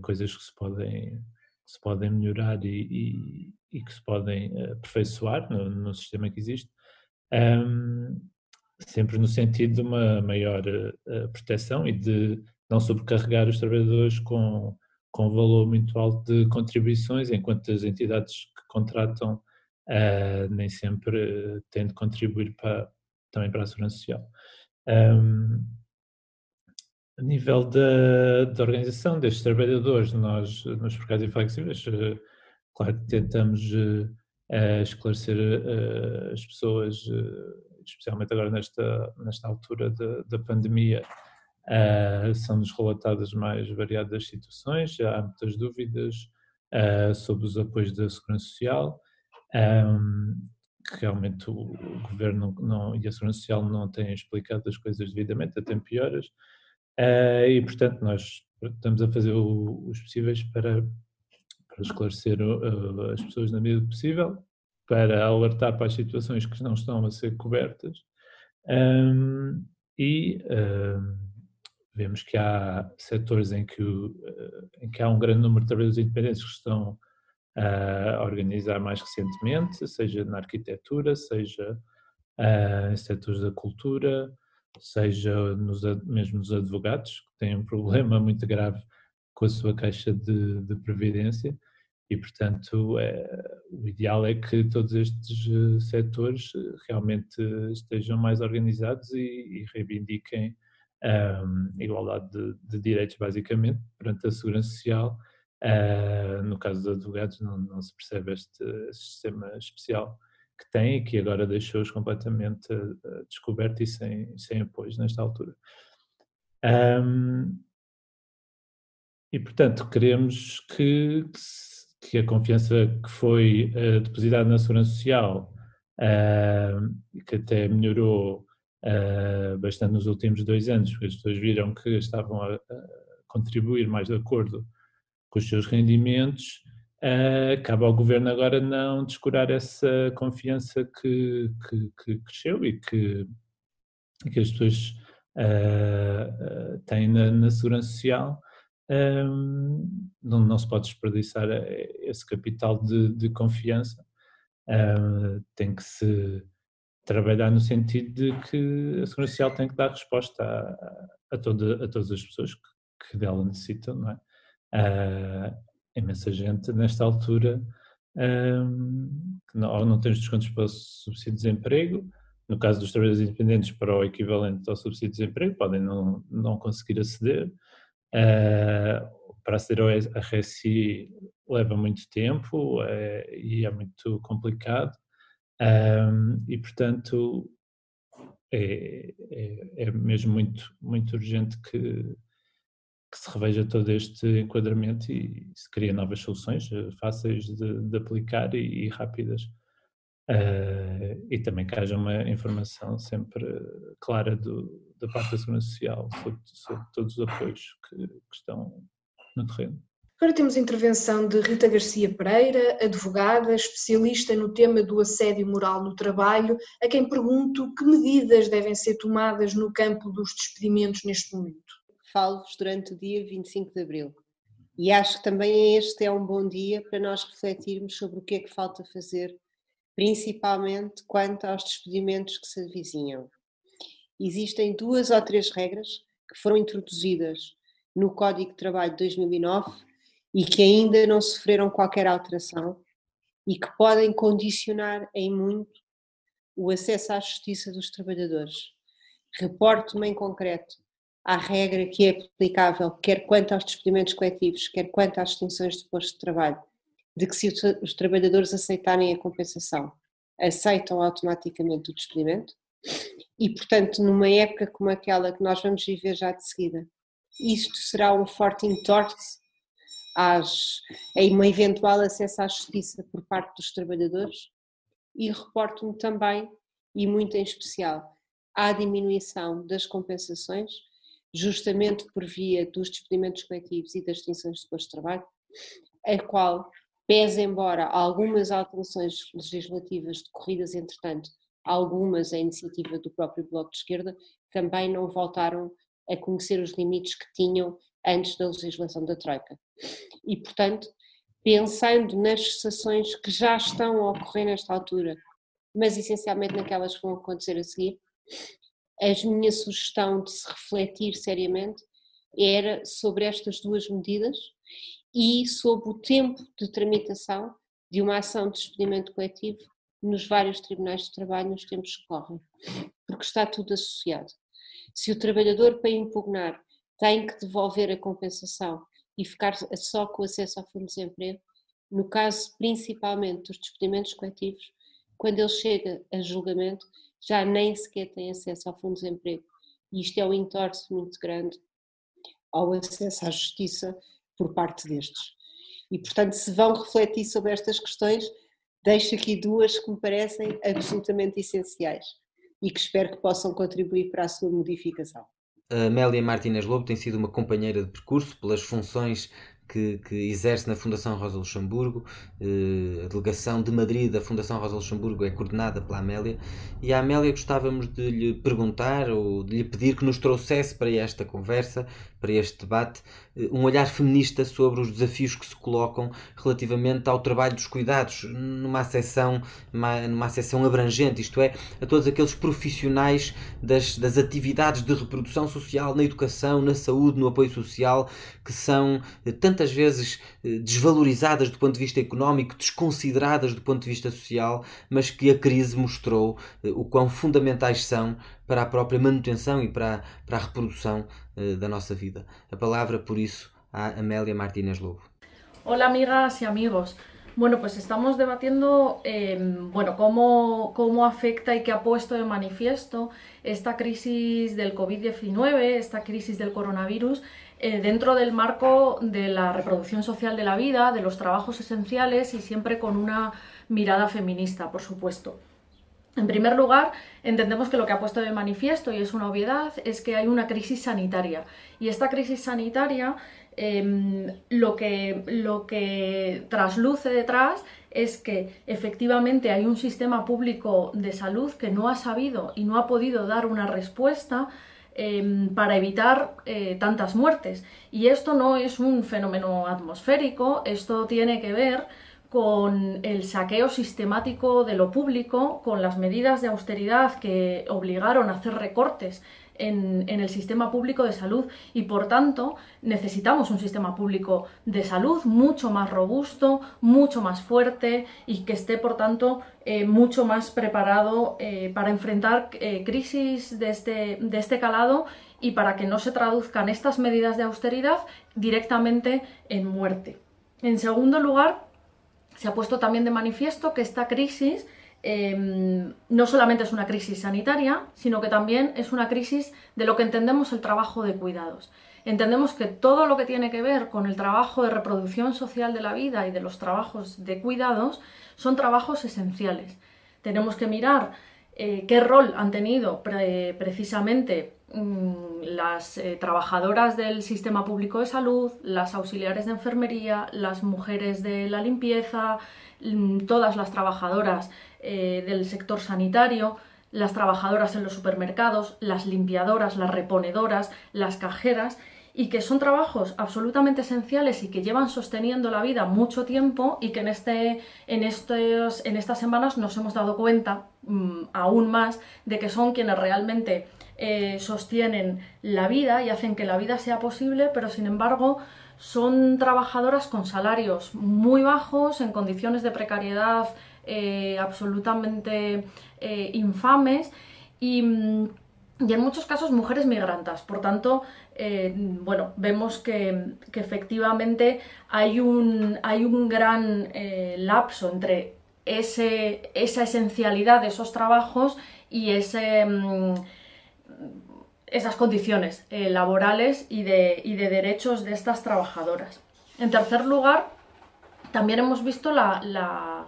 coisas que se podem, que se podem melhorar e, e, e que se podem aperfeiçoar no, no, sistema que existe, sempre no sentido de uma maior proteção e de não sobrecarregar os trabalhadores com com valor muito alto de contribuições, enquanto as entidades que contratam uh, nem sempre têm de contribuir para, também para a segurança social. Um, a nível da, da, organização destes trabalhadores, nós, nos mercados inflexíveis, uh, claro que tentamos uh, esclarecer as pessoas, especialmente agora nesta, nesta altura da pandemia, Uh, São-nos relatadas mais variadas situações, há muitas dúvidas uh, sobre os apoios da Segurança Social, um, que realmente o, o Governo não, e a Segurança Social não têm explicado as coisas devidamente, até pioras, uh, e portanto nós estamos a fazer o, os possíveis para, para esclarecer as pessoas na medida possível, para alertar para as situações que não estão a ser cobertas, um, e Vemos que há setores em que, eh, em que há um grande número de trabalhadores independentes que estão a organizar mais recentemente, seja na arquitetura, seja uh, em setores da cultura, seja nos, mesmo nos advogados, que têm um problema muito grave com a sua caixa de, de previdência, E, portanto, é, o ideal é que todos estes uh, setores realmente estejam mais organizados e, e reivindiquem um, igualdade de, de, direitos, basicamente, perante a Segurança Social. Uh, no caso dos advogados, não, não se percebe este, sistema especial que tem e que agora deixou-os completamente uh, descoberto e sem, sem apoio nesta altura. Um, e, portanto, queremos que, que a confiança que foi uh, depositada na Segurança Social, uh, que até melhorou uh, bastante nos últimos dois anos, porque as pessoas viram que estavam a, a contribuir mais de acordo com os seus rendimentos, uh, cabe ao governo agora não descurar essa confiança que, que, que cresceu e que, que as pessoas uh, têm na, na, segurança social. Um, não, não, se pode desperdiçar esse capital de, de confiança. tem que se trabalhar no sentido de que a Segurança Social tem que dar resposta a, a, toda, a todas as pessoas que, que, dela necessitam, não é? Uh, imensa gente nesta altura um, que não, não tem os descontos para o subsídio de desemprego, no caso dos trabalhadores independentes para o equivalente ao subsídio de desemprego, podem não, não conseguir aceder, uh, para aceder ao RSI leva muito tempo é, e é muito complicado, um, e, portanto, é, é, é, mesmo muito, muito urgente que, que se reveja todo este enquadramento e se cria novas soluções eh, fáceis de, de aplicar e, e rápidas. Uh, e também que haja uma informação sempre clara do, da parte da Segurança Social sobre, sobre todos os apoios que, que estão no terreno. Agora temos intervenção de Rita Garcia Pereira, advogada, especialista no tema do assédio moral no trabalho, a quem pergunto que medidas devem ser tomadas no campo dos despedimentos neste momento. Falo-vos durante o dia 25 de abril e acho que também este é um bom dia para nós refletirmos sobre o que é que falta fazer, principalmente quanto aos despedimentos que se avizinham. Existem duas ou três regras que foram introduzidas no Código de Trabalho de 2009 e que ainda não sofreram qualquer alteração e que podem condicionar em muito o acesso à justiça dos trabalhadores. Reporto-me em concreto à regra que é aplicável, quer quanto aos despedimentos coletivos, quer quanto às extinções de posto de trabalho, de que se os trabalhadores aceitarem a compensação, aceitam automaticamente o despedimento, e portanto, numa época como aquela que nós vamos viver já de seguida, isto será um forte entorce às, a uma eventual acesso à justiça por parte dos trabalhadores e reporto-me também, e muito em especial, à diminuição das compensações, justamente por via dos despedimentos coletivos e das extinções de posto de trabalho, a qual, pese embora algumas alterações legislativas decorridas, entretanto, algumas a iniciativa do próprio Bloco de Esquerda, também não voltaram a conhecer os limites que tinham antes da legislação da Troika. E, portanto, pensando nas cessações que já estão a ocorrer nesta altura, mas essencialmente naquelas que vão acontecer a seguir, a minha sugestão de se refletir seriamente era sobre estas duas medidas e sobre o tempo de tramitação de uma ação de despedimento coletivo nos vários tribunais de trabalho nos tempos que correm, porque está tudo associado. Se o trabalhador, para impugnar, tem que devolver a compensação e ficar só com acesso ao fundo de desemprego, no caso principalmente dos despedimentos coletivos, quando ele chega a julgamento, já nem sequer tem acesso ao fundo de desemprego. E isto é um entorce muito grande ao acesso à justiça por parte destes. E, portanto, se vão refletir sobre estas questões, deixo aqui duas que me parecem absolutamente essenciais e que espero que possam contribuir para a sua modificação. A Amélia Martínez Lobo tem sido uma companheira de percurso pelas funções que, que, exerce na Fundação Rosa Luxemburgo. Eh, a delegação de Madrid da Fundação Rosa Luxemburgo é coordenada pela Amélia. E a Amélia gostávamos de lhe perguntar ou de lhe pedir que nos trouxesse para esta conversa para este debate um olhar feminista sobre os desafios que se colocam relativamente ao trabalho dos cuidados, numa acessão, numa acessão abrangente, isto é, a todos aqueles profissionais das, das atividades de reprodução social, na educação, na saúde, no apoio social, que são tanto tantas vezes eh, desvalorizadas do ponto de vista económico, desconsideradas do ponto de vista social, mas que a crise mostrou eh, o quão fundamentais são para a própria manutenção e para para a reprodução da nossa vida. A palavra, por isso, a Amélia Martínez Lobo. Hola amigas y amigos. Bueno, pues estamos debatiendo eh, bueno, cómo, cómo, afecta y qué ha puesto de manifiesto esta crisis del COVID-19, esta crisis del coronavirus, eh, dentro del marco de la reproducción social de la vida, de los trabajos esenciales y siempre con una mirada feminista, por supuesto. En primer lugar, entendemos que lo que ha puesto de manifiesto, y es una obviedad, es que hay una crisis sanitaria. Y esta crisis sanitaria Em, lo, que, lo que trasluce detrás es que efectivamente hay un sistema público de salud que no ha sabido y no ha podido dar una respuesta em, para evitar eh, tantas muertes. Y esto no es un fenómeno atmosférico, esto tiene que ver con el saqueo sistemático de lo público, con las medidas de austeridad que obligaron a hacer recortes en, el sistema público de salud y por tanto necesitamos un sistema público de salud mucho más robusto, mucho más fuerte y que esté por tanto eh, mucho más preparado eh, para enfrentar eh, crisis este, de este calado y para que no se traduzcan estas medidas de austeridad directamente en muerte. En segundo lugar, se ha puesto también de manifiesto que esta crisis Em, no solamente es una crisis sanitaria, sino que también es una crisis de lo que entendemos el trabajo de cuidados. Entendemos que todo lo que tiene que ver con el trabajo de reproducción social de la vida y de los trabajos de cuidados son trabajos esenciales. Tenemos que mirar eh, qué rol han tenido precisamente las eh, trabajadoras del sistema público de salud, las auxiliares de enfermería, las mujeres de la limpieza, mm, todas las trabajadoras eh, del sector sanitario, las trabajadoras en los supermercados, las limpiadoras, las reponedoras, las cajeras, y que son trabajos absolutamente esenciales y que llevan sosteniendo la vida mucho tiempo y que en, este, en, estos, en estas semanas nos hemos dado cuenta mm, aún más de que son quienes realmente eh, sostienen la vida y hacen que la vida sea posible, pero sin embargo son trabajadoras con salarios muy bajos, en condiciones de precariedad eh, absolutamente eh, infames y, en muchos casos mujeres migrantes. Por tanto, eh, bueno, vemos que, efectivamente hay un, hay un gran lapso entre ese, esa esencialidad de esos trabajos y ese, mm, esas condiciones laborales y de, y de, derechos de estas trabajadoras. En tercer lugar, también hemos visto la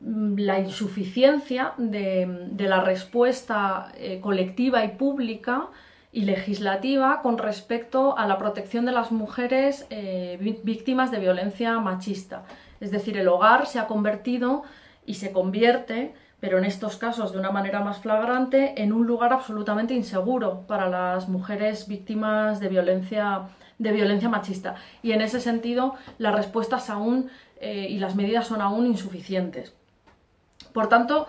la insuficiencia de, la respuesta eh, colectiva y pública y legislativa con respecto a la protección de las mujeres eh, víctimas de violencia machista. Es decir, el hogar se ha convertido y se convierte, pero en estos casos de una manera más flagrante, en un lugar absolutamente inseguro para las mujeres víctimas de violencia, de violencia machista. Y en ese sentido, las respuestas aún eh, y las medidas son aún insuficientes. Por tanto,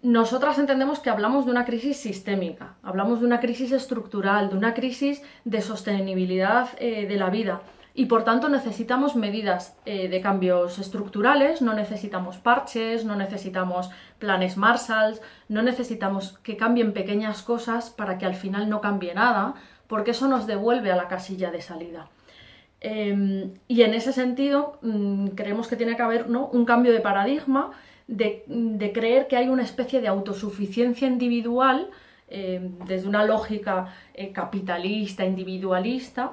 nosotras entendemos que hablamos de una crisis sistémica, hablamos de una crisis estructural, de una crisis de sostenibilidad eh, de la vida y por tanto necesitamos medidas eh, de cambios estructurales, no necesitamos parches, no necesitamos planes Marshalls, no necesitamos que cambien pequeñas cosas para que al final no cambie nada, porque eso nos devuelve a la casilla de salida. Em, y en ese sentido mm, creemos que tiene que haber un cambio de paradigma de, creer que hay una especie de autosuficiencia individual eh, desde una lógica eh, capitalista, individualista,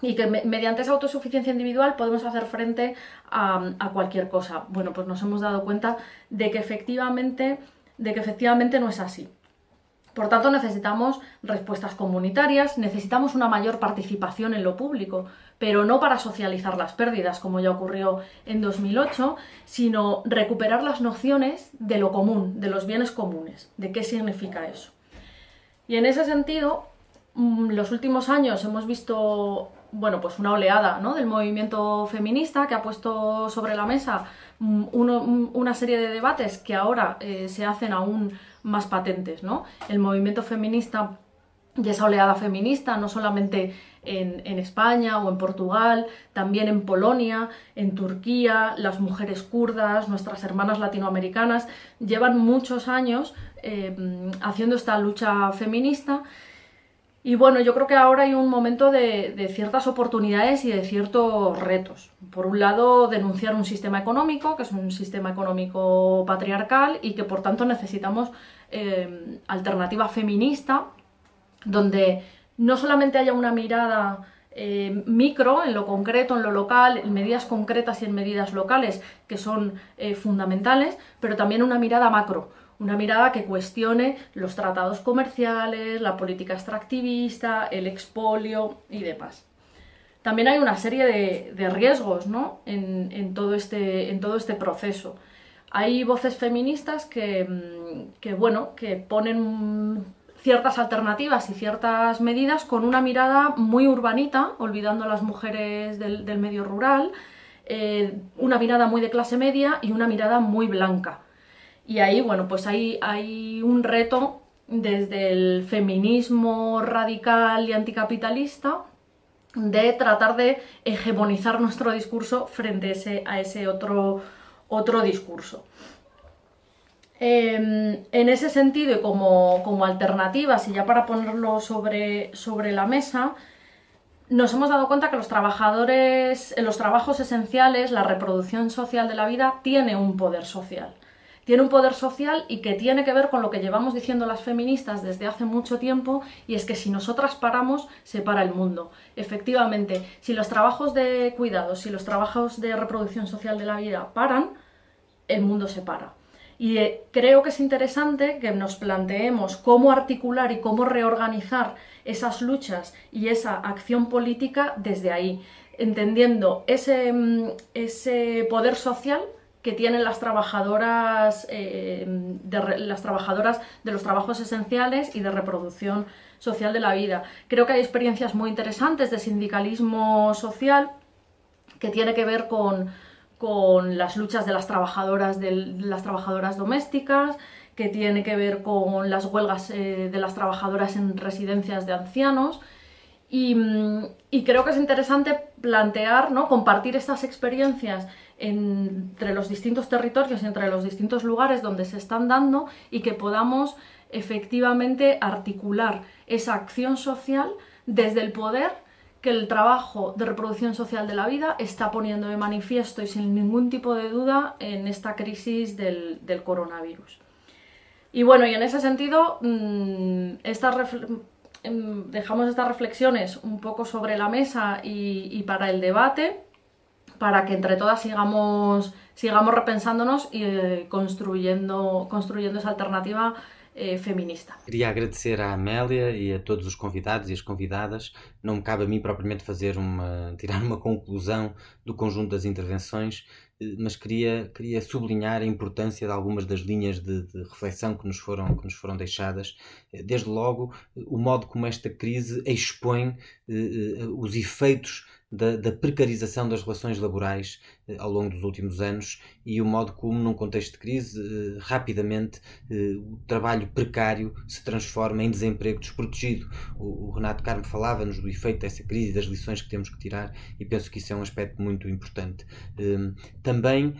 y que mediante esa autosuficiencia individual podemos hacer frente a, cualquier cosa. Bueno, pues nos hemos dado cuenta de que efectivamente, de que efectivamente no es así. Por tanto, necesitamos respuestas comunitarias, necesitamos una mayor participación en lo público, pero no para socializar las pérdidas, como ya ocurrió en 2008, sino recuperar las nociones de lo común, de los bienes comunes, de qué significa eso. Y en ese sentido, mm, los últimos años hemos visto bueno, pues una oleada del movimiento feminista que ha puesto sobre la mesa mm, una serie de debates que ahora eh, se hacen aún más patentes. ¿no? El movimiento feminista y esa oleada feminista, no solamente en, España o en Portugal, también en Polonia, en Turquía, las mujeres kurdas, nuestras hermanas latinoamericanas, llevan muchos años eh, haciendo esta lucha feminista. Y bueno, yo creo que ahora hay un momento de, ciertas oportunidades y de ciertos retos. Por un lado, denunciar un sistema económico, que es un sistema económico patriarcal y que por tanto necesitamos eh, alternativa feminista, donde no solamente haya una mirada eh, micro, en lo concreto, en lo local, en medidas concretas y en medidas locales que son eh, fundamentales, pero también una mirada macro, una mirada que cuestione los tratados comerciales, la política extractivista, el expolio y demás. También hay una serie de, riesgos ¿no? en, todo este, en todo este proceso. Hay voces feministas que, mm, que, bueno, que ponen ciertas alternativas y ciertas medidas con una mirada muy urbanita, olvidando a las mujeres del, medio rural, eh, una mirada muy de clase media y una mirada muy blanca. Y ahí, bueno, pues hay, hay un reto desde el feminismo radical y anticapitalista de tratar de hegemonizar nuestro discurso frente a ese, a ese otro, otro discurso. Em, en ese sentido y como, como, alternativas, y ya para ponerlo sobre, sobre la mesa, nos hemos dado cuenta que los trabajadores, en los trabajos esenciales, la reproducción social de la vida tiene un poder social. Tiene un poder social y que tiene que ver con lo que llevamos diciendo las feministas desde hace mucho tiempo, y es que si nosotras paramos, se para el mundo. Efectivamente, si los trabajos de cuidados, si los trabajos de reproducción social de la vida paran, el mundo se para. Y eh, creo que es interesante que nos planteemos cómo articular y cómo reorganizar esas luchas y esa acción política desde ahí, entendiendo ese, mm, ese poder social que tienen las trabajadoras, eh, de, las trabajadoras de los trabajos esenciales y de reproducción social de la vida. Creo que hay experiencias muy interesantes de sindicalismo social que tiene que ver con, con las luchas de las trabajadoras, de las trabajadoras domésticas, que tiene que ver con las huelgas eh, de las trabajadoras en residencias de ancianos. Mm, y, creo que es interesante plantear, ¿no? compartir estas experiencias entre los distintos territorios, entre los distintos lugares donde se están dando y que podamos efectivamente articular esa acción social desde el poder que el trabajo de reproducción social de la vida está poniendo de manifiesto y sin ningún tipo de duda en esta crisis del, coronavirus. Y bueno, y en ese sentido, mm, em, dejamos estas reflexiones un poco sobre la mesa y, para el debate, para que entre todas sigamos, sigamos repensándonos y eh, construyendo, construyendo esa alternativa eh, feminista. Queria agradecer à Amélia e a todos os convidados e as convidadas. Não me cabe a mim propriamente fazer uma, tirar uma conclusão do conjunto das intervenções, eh, mas queria, queria sublinhar a importância de algumas das linhas de, de, reflexão que nos, foram, que nos foram deixadas. Eh, desde logo, o modo como esta crise expõe os efeitos da, da, precarização das relações laborais ao longo dos últimos anos e o modo como, num contexto de crise, eh, rapidamente eh, o trabalho precário se transforma em desemprego desprotegido. O, Renato Carmo falava-nos do efeito dessa crise e das lições que temos que tirar e penso que isso é um aspecto muito importante. Ehm, também,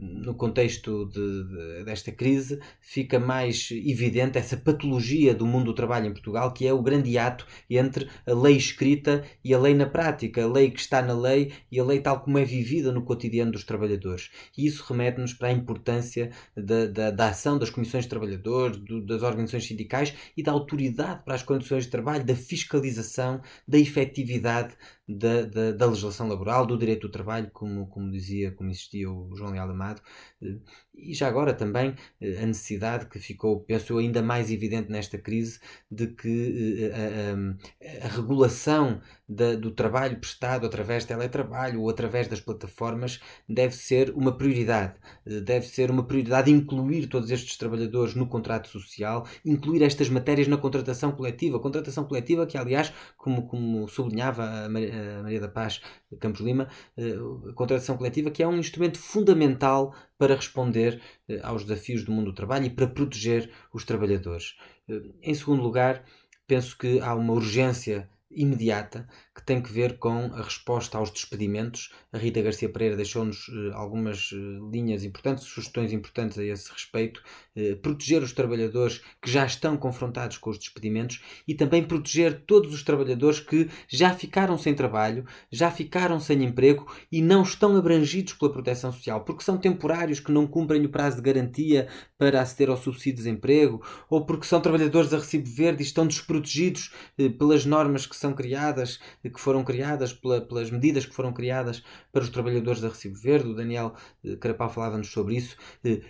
no contexto de, de, desta crise, fica mais evidente essa patologia do mundo do trabalho em Portugal, que é o grande ato entre a lei escrita e a lei na prática lei que está na lei e a lei tal como é vivida no cotidiano dos trabalhadores. E isso remete-nos para a importância da, da, da, ação das comissões de trabalhadores, do, das organizações sindicais e da autoridade para as condições de trabalho, da fiscalização, da efetividade da, da, da, legislação laboral, do direito do trabalho, como, como dizia, como insistia o João Leal Amado, eh, e já agora também eh, a necessidade que ficou, penso eu, ainda mais evidente nesta crise, de que eh, a, a, a regulação da, do trabalho prestado através de teletrabalho ou através das plataformas deve ser uma prioridade. Deve ser uma prioridade incluir todos estes trabalhadores no contrato social, incluir estas matérias na contratação coletiva. Contratação coletiva que, aliás, como, como sublinhava a Maria da Paz Campos Lima, eh, a contratação coletiva que é um instrumento fundamental para responder eh, aos desafios do mundo do trabalho e para proteger os trabalhadores. Eh, em segundo lugar, penso que há uma urgência imediata que tem que ver com a resposta aos despedimentos. A Rita Garcia Pereira deixou-nos uh, algumas uh, linhas importantes, sugestões importantes a esse respeito. Uh, proteger os trabalhadores que já estão confrontados com os despedimentos e também proteger todos os trabalhadores que já ficaram sem trabalho, já ficaram sem emprego e não estão abrangidos pela proteção social, porque são temporários que não cumprem o prazo de garantia para aceder ao subsídio de desemprego, ou porque são trabalhadores a recibo verde e estão desprotegidos pelas normas que são criadas que foram criadas, pela, pelas medidas que foram criadas para os trabalhadores da Recibo Verde, o Daniel eh, Carapau falava-nos sobre isso,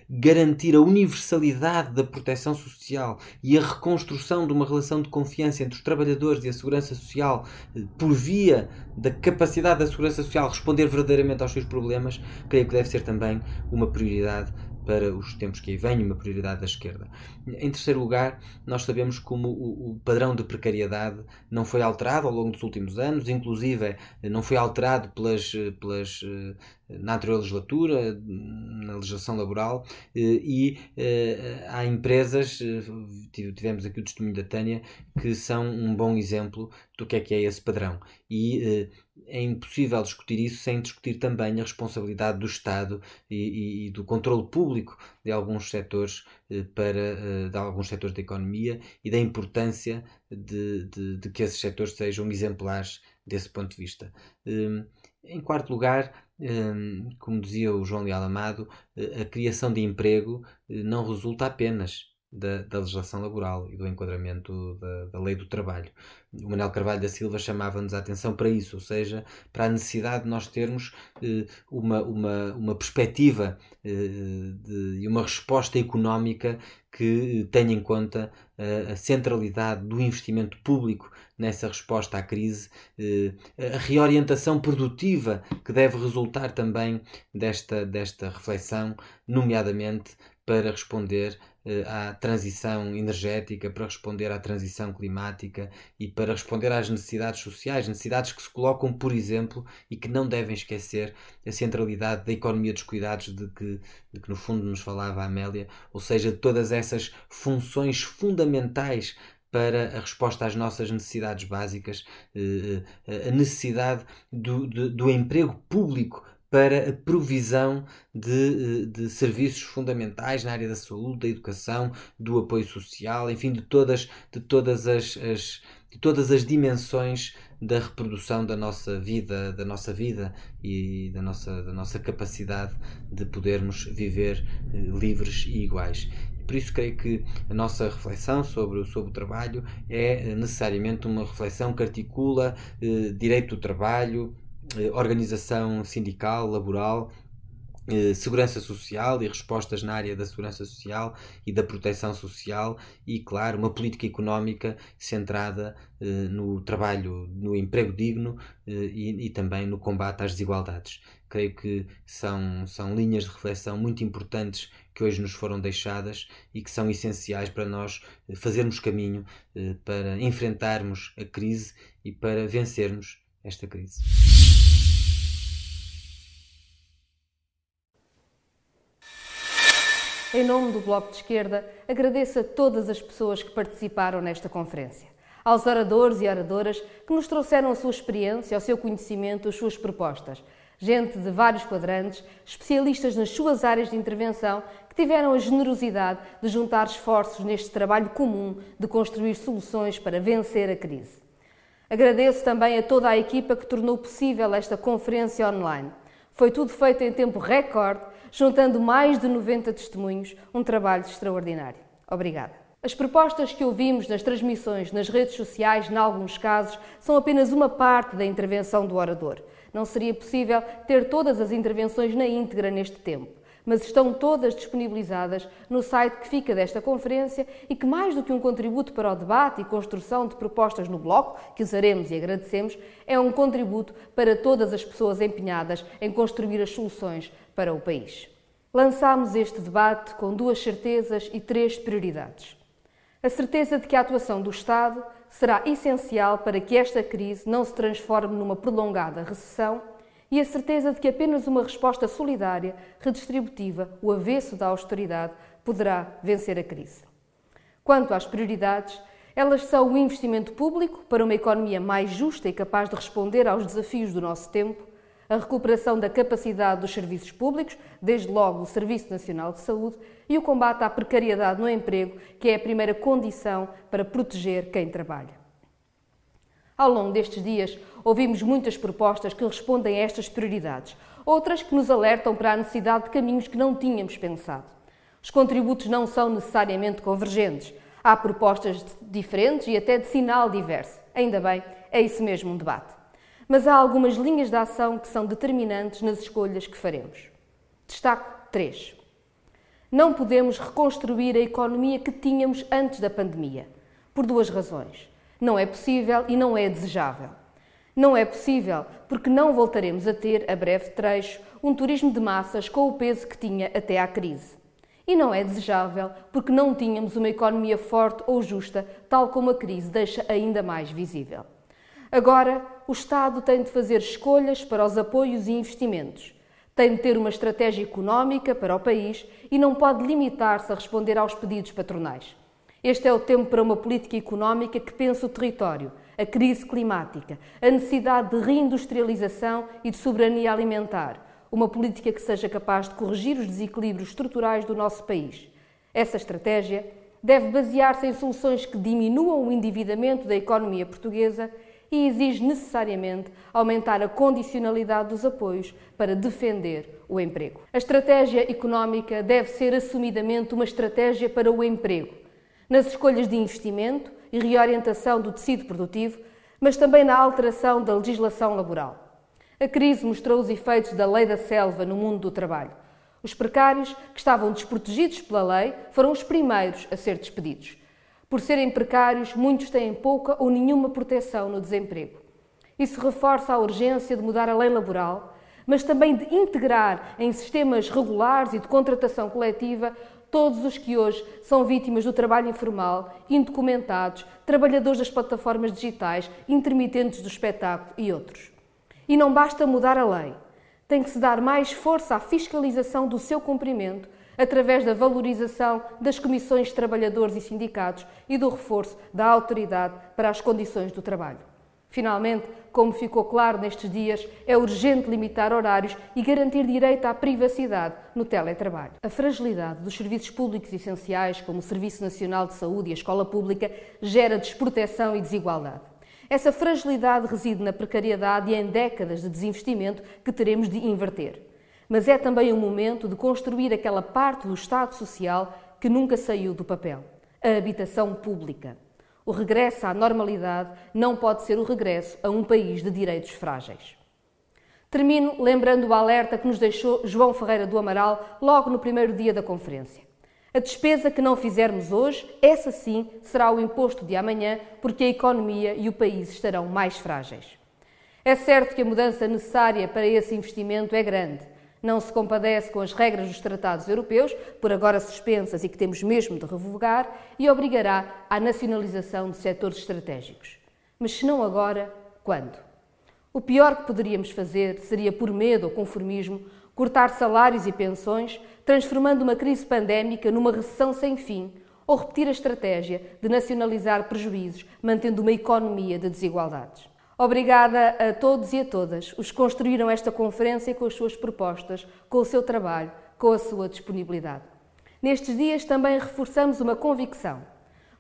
garantir a universalidade da proteção social e a reconstrução de uma relação de confiança entre os trabalhadores e a segurança social eh, por via da capacidade da segurança social responder verdadeiramente aos seus problemas, creio que deve ser também uma prioridade para os tempos que aí vêm, uma prioridade da esquerda. Em terceiro lugar, nós sabemos como o, o, padrão de precariedade não foi alterado ao longo dos últimos anos, inclusive não foi alterado pelas, pelas na anterior legislatura, na legislação laboral, e eh, há empresas, eh, tivemos aqui o testemunho da Tânia, que são um bom exemplo do que é que é esse padrão. E eh, é impossível discutir isso sem discutir também a responsabilidade do Estado e, e, e do controle público de alguns setores para de alguns setores da economia e da importância de, de, de que esses setores sejam exemplares desse ponto de vista. Em quarto lugar, Hum, como dizia o João Leal Amado, eh, a criação de emprego eh, não resulta apenas da, da legislação laboral e do enquadramento da, da, lei do trabalho. O Manuel Carvalho da Silva chamava-nos a atenção para isso, ou seja, para a necessidade de nós termos eh, uma, uma, uma perspectiva eh, e uma resposta económica que tenha em conta a centralidade do investimento público nessa resposta à crise, eh, a reorientação produtiva que deve resultar também desta, desta reflexão, nomeadamente para responder eh, à transição energética, para responder à transição climática e para responder às necessidades sociais, necessidades que se colocam, por exemplo, e que não devem esquecer a centralidade da economia dos cuidados de que, de que no fundo nos falava a Amélia, ou seja, todas essas funções fundamentais para a resposta às nossas necessidades básicas, eh, eh, a necessidade do, do, do emprego público para a provisão de, eh, de, serviços fundamentais na área da saúde, da educação, do apoio social, enfim, de todas, de todas as, as de todas as dimensões da reprodução da nossa vida, da nossa vida e da nossa, da nossa capacidade de podermos viver livres e iguais. Por isso, creio que a nossa reflexão sobre, sobre o trabalho é necessariamente uma reflexão que articula eh, direito do trabalho, eh, organização sindical, laboral, eh, segurança social e respostas na área da segurança social e da proteção social e, claro, uma política económica centrada eh, no trabalho, no emprego digno eh, e, e, também no combate às desigualdades. Creio que são, são linhas de reflexão muito importantes que hoje nos foram deixadas e que são essenciais para nós fazermos caminho para enfrentarmos a crise e para vencermos esta crise. Em nome do Bloco de Esquerda, agradeço a todas as pessoas que participaram nesta conferência. Aos oradores e oradoras que nos trouxeram a sua experiência, o seu conhecimento, as suas propostas. Gente de vários quadrantes, especialistas nas suas áreas de intervenção, que tiveram a generosidade de juntar esforços neste trabalho comum de construir soluções para vencer a crise. Agradeço também a toda a equipa que tornou possível esta conferência online. Foi tudo feito em tempo recorde juntando mais de 90 testemunhos, um trabalho extraordinário. Obrigada. As propostas que ouvimos nas transmissões nas redes sociais, em alguns casos, são apenas uma parte da intervenção do orador. Não seria possível ter todas as intervenções na íntegra neste tempo mas estão todas disponibilizadas no site que fica desta conferência e que, mais do que um contributo para o debate e construção de propostas no Bloco, que usaremos e agradecemos, é um contributo para todas as pessoas empenhadas em construir as soluções para o país. Lançámos este debate com duas certezas e três prioridades. A certeza de que a atuação do Estado será essencial para que esta crise não se transforme numa prolongada recessão e a certeza de que apenas uma resposta solidária, redistributiva, o avesso da austeridade, poderá vencer a crise. Quanto às prioridades, Elas são o investimento público para uma economia mais justa e capaz de responder aos desafios do nosso tempo, a recuperação da capacidade dos serviços públicos, desde logo o Serviço Nacional de Saúde, e o combate à precariedade no emprego, que é a primeira condição para proteger quem trabalha. Ao longo destes dias, ouvimos muitas propostas que respondem a estas prioridades, outras que nos alertam para a necessidade de caminhos que não tínhamos pensado. Os contributos não são necessariamente convergentes. Há propostas diferentes e até de sinal diverso. Ainda bem, é isso mesmo um debate mas há algumas linhas de ação que são determinantes nas escolhas que faremos. Destaco três. Não podemos reconstruir a economia que tínhamos antes da pandemia, por duas razões. Não é possível e não é desejável. Não é possível porque não voltaremos a ter, a breve trecho, um turismo de massas com o peso que tinha até à crise. E não é desejável porque não tínhamos uma economia forte ou justa, tal como a crise deixa ainda mais visível. Agora, o Estado tem de fazer escolhas para os apoios e investimentos. Tem de ter uma estratégia económica para o país e não pode limitar-se a responder aos pedidos patronais. Este é o tempo para uma política económica que pense o território, a crise climática, a necessidade de reindustrialização e de soberania alimentar. Uma política que seja capaz de corrigir os desequilíbrios estruturais do nosso país. Essa estratégia deve basear-se em soluções que diminuam o endividamento da economia portuguesa e exige necessariamente aumentar a condicionalidade dos apoios para defender o emprego. A estratégia económica deve ser assumidamente uma estratégia para o emprego, nas escolhas de investimento e reorientação do tecido produtivo, mas também na alteração da legislação laboral. A crise mostrou os efeitos da lei da selva no mundo do trabalho. Os precários, que estavam desprotegidos pela lei, foram os primeiros a ser despedidos. Por serem precários, muitos têm pouca ou nenhuma proteção no desemprego. Isso reforça a urgência de mudar a lei laboral, mas também de integrar em sistemas regulares e de contratação coletiva todos os que hoje são vítimas do trabalho informal, indocumentados, trabalhadores das plataformas digitais, intermitentes do espetáculo e outros. E não basta mudar a lei. Tem que se dar mais força à fiscalização do seu cumprimento através da valorização das comissões de trabalhadores e sindicatos e do reforço da autoridade para as condições do trabalho. Finalmente, como ficou claro nestes dias, é urgente limitar horários e garantir direito à privacidade no teletrabalho. A fragilidade dos serviços públicos essenciais, como o Serviço Nacional de Saúde e a escola pública, gera desproteção e desigualdade. Essa fragilidade reside na precariedade e em décadas de desinvestimento que teremos de inverter mas é também o momento de construir aquela parte do Estado Social que nunca saiu do papel a habitação pública. O regresso à normalidade não pode ser o regresso a um país de direitos frágeis. Termino lembrando o alerta que nos deixou João Ferreira do Amaral logo no primeiro dia da conferência. A despesa que não fizermos hoje, essa sim será o imposto de amanhã, porque a economia e o país estarão mais frágeis. É certo que a mudança necessária para esse investimento é grande, não se compadece com as regras dos tratados europeus, por agora suspensas e que temos mesmo de revogar, e obrigará à nacionalização de setores estratégicos. Mas se não agora, quando? O pior que poderíamos fazer seria, por medo ou conformismo, cortar salários e pensões, transformando uma crise pandémica numa recessão sem fim, ou repetir a estratégia de nacionalizar prejuízos, mantendo uma economia de desigualdades. Obrigada a todos e a todas os que construíram esta conferência com as suas propostas, com o seu trabalho, com a sua disponibilidade. Nestes dias também reforçamos uma convicção.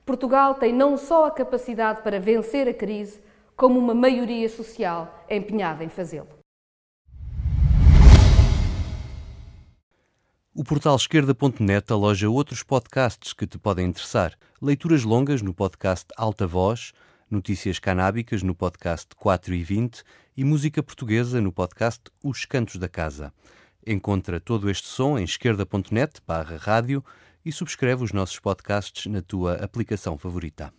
Portugal tem não só a capacidade para vencer a crise, como uma maioria social empenhada em fazê-lo. O portal esquerda.net aloja outros podcasts que te podem interessar. Leituras longas no podcast Alta Voz notícias canábicas no podcast 4 e 20 e música portuguesa no podcast Os Cantos da Casa. Encontra todo este som em esquerda.net barra rádio e subscreve os nossos podcasts na tua aplicação favorita.